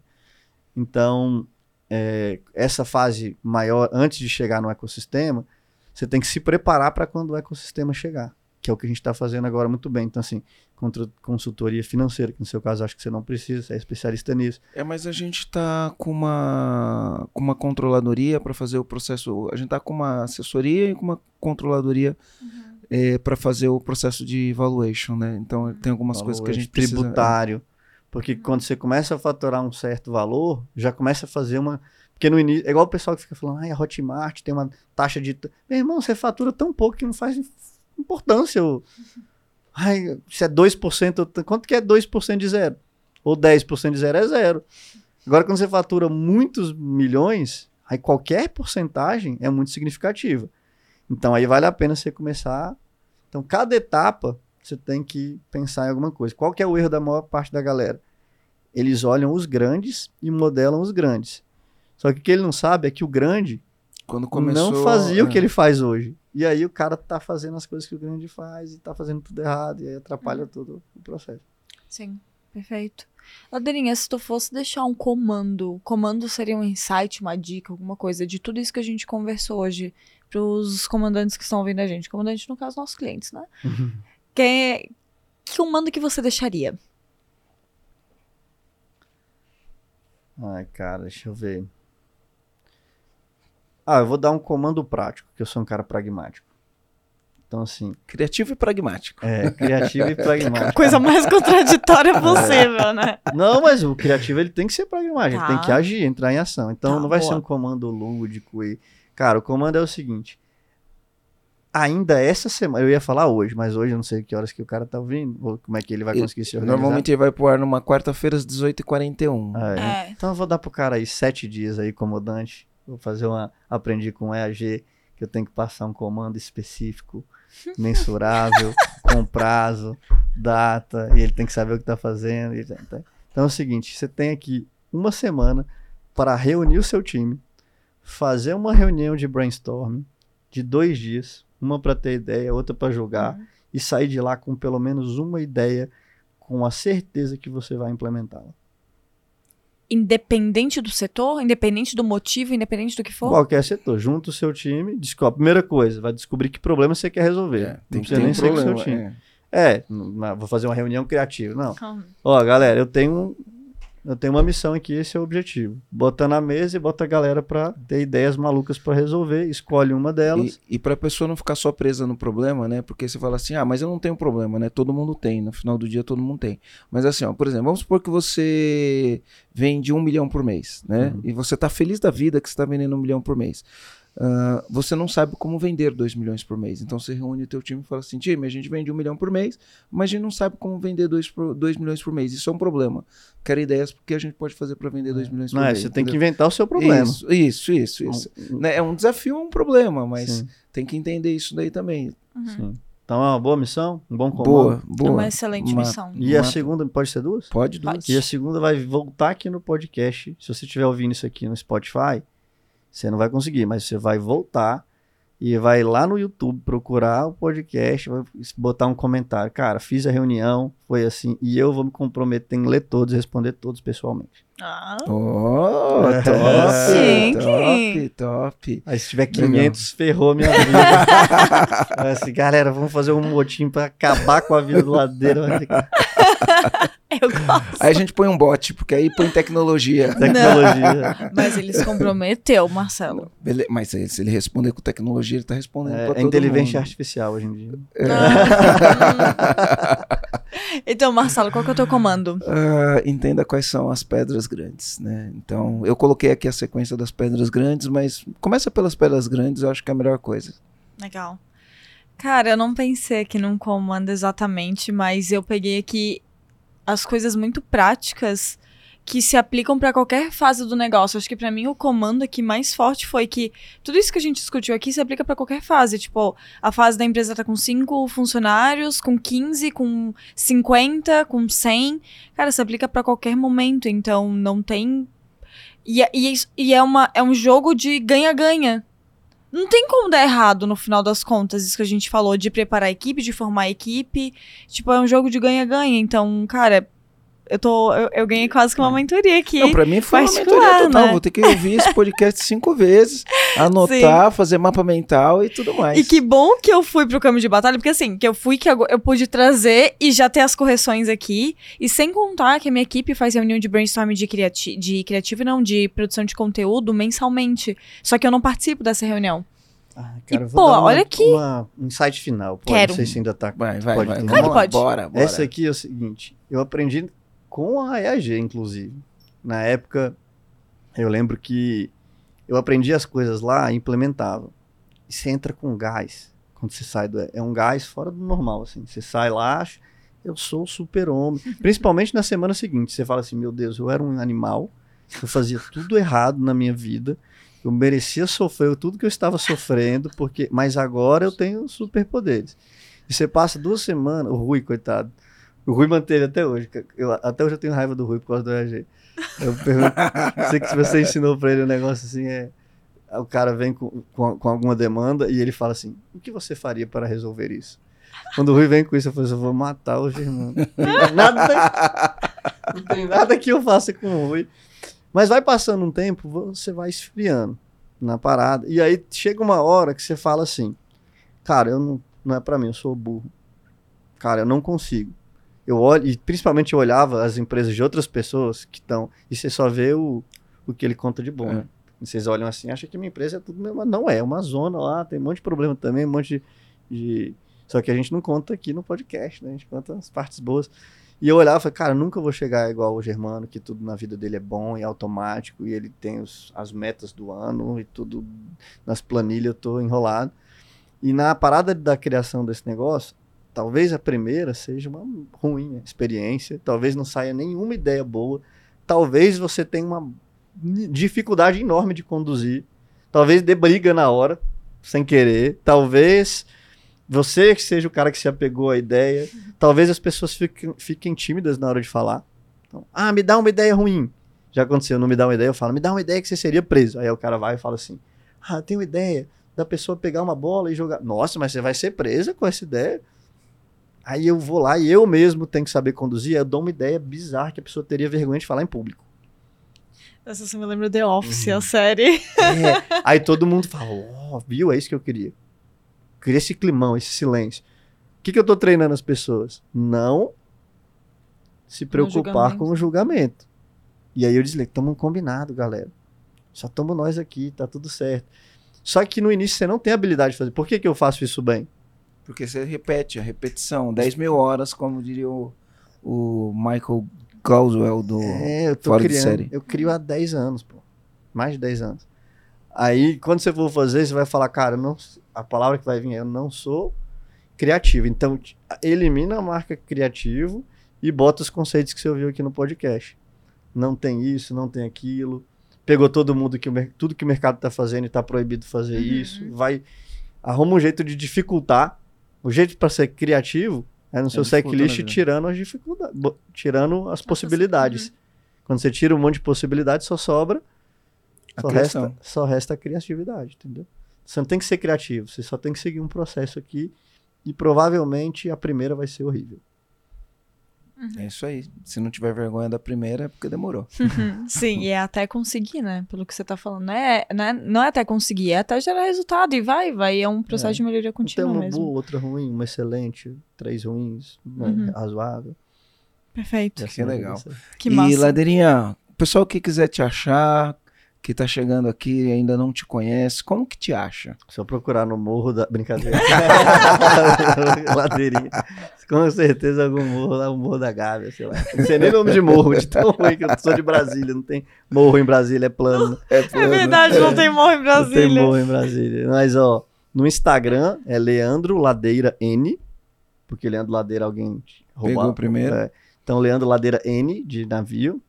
Então, é, essa fase maior, antes de chegar no ecossistema, Você tem que se preparar para quando o ecossistema chegar, que é o que a gente está fazendo agora muito bem. Então, assim, contra- consultoria financeira, que no seu caso acho que você não precisa, você é especialista nisso. É, mas a gente tá com uma, com uma controladoria para fazer o processo. A gente tá com uma assessoria e com uma controladoria para fazer o processo de valuation, né? Então tem algumas coisas que a gente precisa. tributário. Porque quando você começa a faturar um certo valor, já começa a fazer uma. Porque no início. É igual o pessoal que fica falando, ai, a Hotmart tem uma taxa de. t-". Meu irmão, você fatura tão pouco que não faz importância. o- Ai, se é 2%, t- quanto que é 2% de zero? Ou 10% de zero é zero. Agora, quando você fatura muitos milhões, aí qualquer porcentagem é muito significativa. Então, aí vale a pena você começar. Então, cada etapa você tem que pensar em alguma coisa. Qual que é o erro da maior parte da galera? Eles olham os grandes e modelam os grandes. Só que o que ele não sabe é que o grande Quando começou, não fazia o é. que ele faz hoje. E aí o cara tá fazendo as coisas que o grande faz e tá fazendo tudo errado e aí atrapalha todo o processo. Sim, perfeito. Ladeirinha, se tu fosse deixar um comando, o comando seria um insight, uma dica, alguma coisa de tudo isso que a gente conversou hoje pros comandantes que estão ouvindo a gente. Comandante, no caso, nossos clientes, né? Que, que comando que você deixaria? Ai, cara, deixa eu ver. Ah, eu vou dar um comando prático, que eu sou um cara pragmático. Então, assim, Criativo e pragmático. é criativo e pragmático. Coisa mais contraditória possível, né? Não, mas o criativo ele tem que ser pragmático, Tá. ele tem que agir, entrar em ação. Então Tá, não vai boa. ser um comando lúdico e. Cara, o comando é o seguinte. Ainda essa semana, eu ia falar hoje, mas hoje eu não sei que horas que o cara tá ouvindo, ou como é que ele vai Ele- conseguir se organizar. Normalmente ele vai pro ar numa quarta-feira às 18h41. Ah, é. É. Então eu vou dar pro cara aí sete dias aí, comandante. Vou fazer uma. Aprendi com o EAG que eu tenho que passar um comando específico, mensurável, com prazo, data, e ele tem que saber o que tá fazendo. tá-. Então é o seguinte: você tem aqui uma semana para reunir o seu time, fazer uma reunião de brainstorming de dois dias, uma para ter ideia, outra para julgar, e sair de lá com pelo menos uma ideia com a certeza que você vai implementá-la. Independente do setor, independente do motivo, independente do que for? Qualquer setor. Junta o seu time, descobre. Primeira coisa, vai descobrir que problema você quer resolver. É, não tem que precisa nem um ser com o seu problema. time. é. É, não- não, vou fazer uma reunião criativa. Não. Hum. Ó, galera, eu tenho, eu tenho uma missão aqui, esse é o objetivo. Bota na mesa e bota a galera pra ter ideias malucas pra resolver, escolhe uma delas. E, e para a pessoa não ficar só presa no problema, né? Porque você fala assim, ah, mas eu não tenho problema, né? Todo mundo tem, no final do dia todo mundo tem. Mas assim, ó, por exemplo, vamos supor que você vende um milhão por mês, né? Uhum. E você tá feliz da vida que você tá vendendo um milhão por mês. Ah, você não sabe como vender dois milhões por mês. Então você reúne o teu time e fala assim, time, a gente vende um milhão por mês, mas a gente não sabe como vender dois, por- dois milhões por mês. Isso é um problema. Quero ideias porque a gente pode fazer para vender dois milhões por Não, é, mês. você tem que entendeu? inventar o seu problema. Isso, isso, isso. isso. Né, É um desafio, é um problema, mas Sim, tem que entender isso daí também. sim. Então é uma boa missão, um bom comando. Boa, É boa. uma excelente Uma- missão. E a Uma- segunda, pode ser duas? Pode duas. Pode. E a segunda vai voltar aqui no podcast. Se você estiver ouvindo isso aqui no Spotify, você não vai conseguir, mas você vai voltar e vai lá no YouTube procurar o podcast, vai botar um comentário. Cara, fiz a reunião, foi assim, e eu vou me comprometer em ler todos e responder todos pessoalmente. Ah, Oh, É. top, Chique. top, top. Aí se tiver Legal. 500, ferrou minha vida. Assim, galera, vamos fazer um motim pra acabar com a vida do ladeiro. Eu gosto. Aí a gente põe um bot, porque aí põe tecnologia. tecnologia. Mas ele se comprometeu, Marcelo. Bele- Mas se se ele responder com tecnologia, ele tá respondendo É, pra é todo inteligência mundo. artificial hoje em dia. Ah. então, Marcelo, qual que é o teu comando? Ah, entenda quais são as pedras grandes, né? Então, eu coloquei aqui a sequência das pedras grandes, mas começa pelas pedras grandes, eu acho que é a melhor coisa. Legal. Cara, eu não pensei aqui num comando exatamente, mas eu peguei aqui as coisas muito práticas que se aplicam para qualquer fase do negócio. Acho que para mim o comando aqui mais forte foi que tudo isso que a gente discutiu aqui se aplica para qualquer fase. Tipo, a fase da empresa tá com 5 funcionários, com 15, com 50, com 100. Cara, se aplica para qualquer momento. Então, não tem. E, é- e, é e é, uma, é um jogo de ganha-ganha. Não tem como dar errado no final das contas, isso que a gente falou, de preparar a equipe, de formar a equipe. Tipo, é um jogo de ganha-ganha. Então, cara, eu tô. Eu, eu ganhei quase que uma mentoria aqui. Não, pra mim foi uma mentoria total. né? Vou ter que ouvir esse podcast cinco vezes, anotar, fazer mapa mental e tudo mais. E que bom que eu fui pro campo de batalha, porque assim, que eu fui que eu, eu pude trazer e já ter as correções aqui. E sem contar que a minha equipe faz reunião de brainstorming de, criati de criativo e não, de produção de conteúdo mensalmente. Só que eu não participo dessa reunião. Ah, E, eu vou pô, dar uma- olha aqui. uma- um insight final. Pode, Quero. Não sei se ainda tá. Vai, vai, Pode vai. Claro pode. Bora, bora. Essa aqui é o seguinte, eu aprendi com a EAG, inclusive. Na época, eu lembro que eu aprendi as coisas lá e implementava. E você entra com gás quando você sai do... É um gás fora do normal, assim. Você sai lá, acha, eu sou super-homem. Principalmente na semana seguinte, você fala assim, meu Deus, eu era um animal, eu fazia tudo errado na minha vida, eu merecia sofrer tudo que eu estava sofrendo, porque mas agora eu tenho superpoderes. E você passa duas semanas, o Rui, coitado, o Rui manteve até hoje. Eu, até hoje eu tenho raiva do Rui por causa do EAG. Eu pergunto, sei que se você ensinou pra ele um negócio assim, é. O cara vem com, com, com alguma demanda e ele fala assim: o que você faria para resolver isso? Quando o Rui vem com isso, eu falo assim: eu vou matar o Germano. Não tem nada, não tem nada que eu faça com o Rui. Mas vai passando um tempo, você vai esfriando na parada. E aí chega uma hora que você fala assim: cara, eu não, não é pra mim, eu sou burro. Cara, eu não consigo. Eu olho, e principalmente eu olhava as empresas de outras pessoas que estão, e você só vê o, o que ele conta de bom. É. né? E vocês olham assim, acham que minha empresa é tudo mesmo. Mas não é, é uma zona lá, tem um monte de problema também, um monte de. de- Só que a gente não conta aqui no podcast, né? A gente conta as partes boas. E eu olhava e falei, cara, nunca vou chegar igual o Germano, que tudo na vida dele é bom e automático, e ele tem os- as metas do ano e tudo nas planilhas, eu tô enrolado. E na parada da criação desse negócio, talvez a primeira seja uma ruim experiência, talvez não saia nenhuma ideia boa, talvez você tenha uma dificuldade enorme de conduzir, talvez dê briga na hora, sem querer, talvez você que seja o cara que se apegou à ideia, talvez as pessoas fiquem, fiquem tímidas na hora de falar. Então, ah, me dá uma ideia ruim. Já aconteceu, não me dá uma ideia, eu falo, me dá uma ideia que você seria preso. Aí o cara vai e fala assim, ah, eu tenho uma ideia da pessoa pegar uma bola e jogar. Nossa, mas você vai ser presa com essa ideia? Aí eu vou lá e eu mesmo tenho que saber conduzir, eu dou uma ideia bizarra que a pessoa teria vergonha de falar em público. Essa você me lembra The Office, Uhum. a série. É, aí todo mundo fala, ó, viu? É isso que eu queria. Queria esse climão, esse silêncio. O que, que eu tô treinando as pessoas? Não se preocupar com o julgamento. E aí eu desligo, tamo combinado, galera. Só tamo nós aqui, tá tudo certo. Só que no início você não tem habilidade de fazer. Por que, que eu faço isso bem? Porque você repete, a repetição. 10 mil horas, como diria o, o Michael Goswell do. É, eu tô fora de criando. série. Eu crio há 10 anos, pô. Mais de 10 anos. Aí, quando você for fazer, você vai falar, cara, não, a palavra que vai vir é eu não sou criativo. Então, elimina a marca criativo e bota os conceitos que você ouviu aqui no podcast. Não tem isso, não tem aquilo. Pegou todo mundo que tudo que o mercado tá fazendo e tá proibido fazer Uhum. isso. Vai arruma um jeito de dificultar. O jeito para ser criativo é no seu dificultando a checklist tirando as dificuldades, tirando as possibilidades. Quando você tira um monte de possibilidades, só sobra A só criação. resta, só resta a criatividade, entendeu? Você não tem que ser criativo, você só tem que seguir um processo aqui e provavelmente a primeira vai ser horrível. É isso aí. Se não tiver vergonha da primeira, é porque demorou. Sim, e é até conseguir, né? Pelo que você tá falando. Não é, não é, não é até conseguir, é até gerar resultado. E vai, vai. É um processo É. de melhoria Não tem contínua uma mesmo. boa, outra ruim, uma excelente, três ruins, né, Uhum. razoável. Perfeito. E assim vai legal. Que e massa. Ladeirinha, o pessoal que quiser te achar, que tá chegando aqui e ainda não te conhece, como que te acha? Só procurar no morro da. Brincadeira. Ladeirinha. Com certeza algum morro lá, o morro da Gávea, sei lá. Não sei nem nome de morro, de tão ruim que eu sou de Brasília. Não tem morro em Brasília, é plano. É, É verdade, não tem morro em Não tem Brasília. morro em Brasília. Mas, ó, no Instagram é Leandro Ladeira N, porque Leandro Ladeira alguém roubou. Pegou primeiro. É. Então, Leandro Ladeira N, de navio.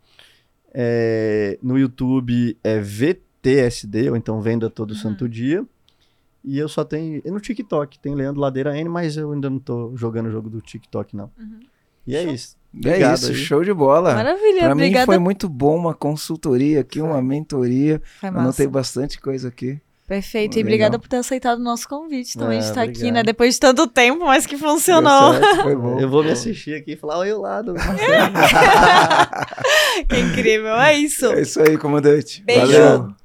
É, no YouTube é VTSD, ou então Venda Todo Uhum. Santo Dia. E eu só tenho. E no TikTok tem Leandro Ladeira N, mas eu ainda não tô jogando o jogo do TikTok, não. Uhum. E é Show. isso. É Obrigado isso, aí. show de bola. Maravilha, Pra mim obrigada. foi muito bom uma consultoria aqui, uma mentoria. Foi massa. Anotei bastante coisa aqui. Perfeito. E Legal. obrigada por ter aceitado o nosso convite também Ah, de estar aqui, obrigado. né? Depois de tanto tempo, mas que funcionou. Certo, foi bom. Eu vou me assistir aqui e falar, oi, o lado. que incrível. É isso. É isso aí, comandante. Beijo. Valeu.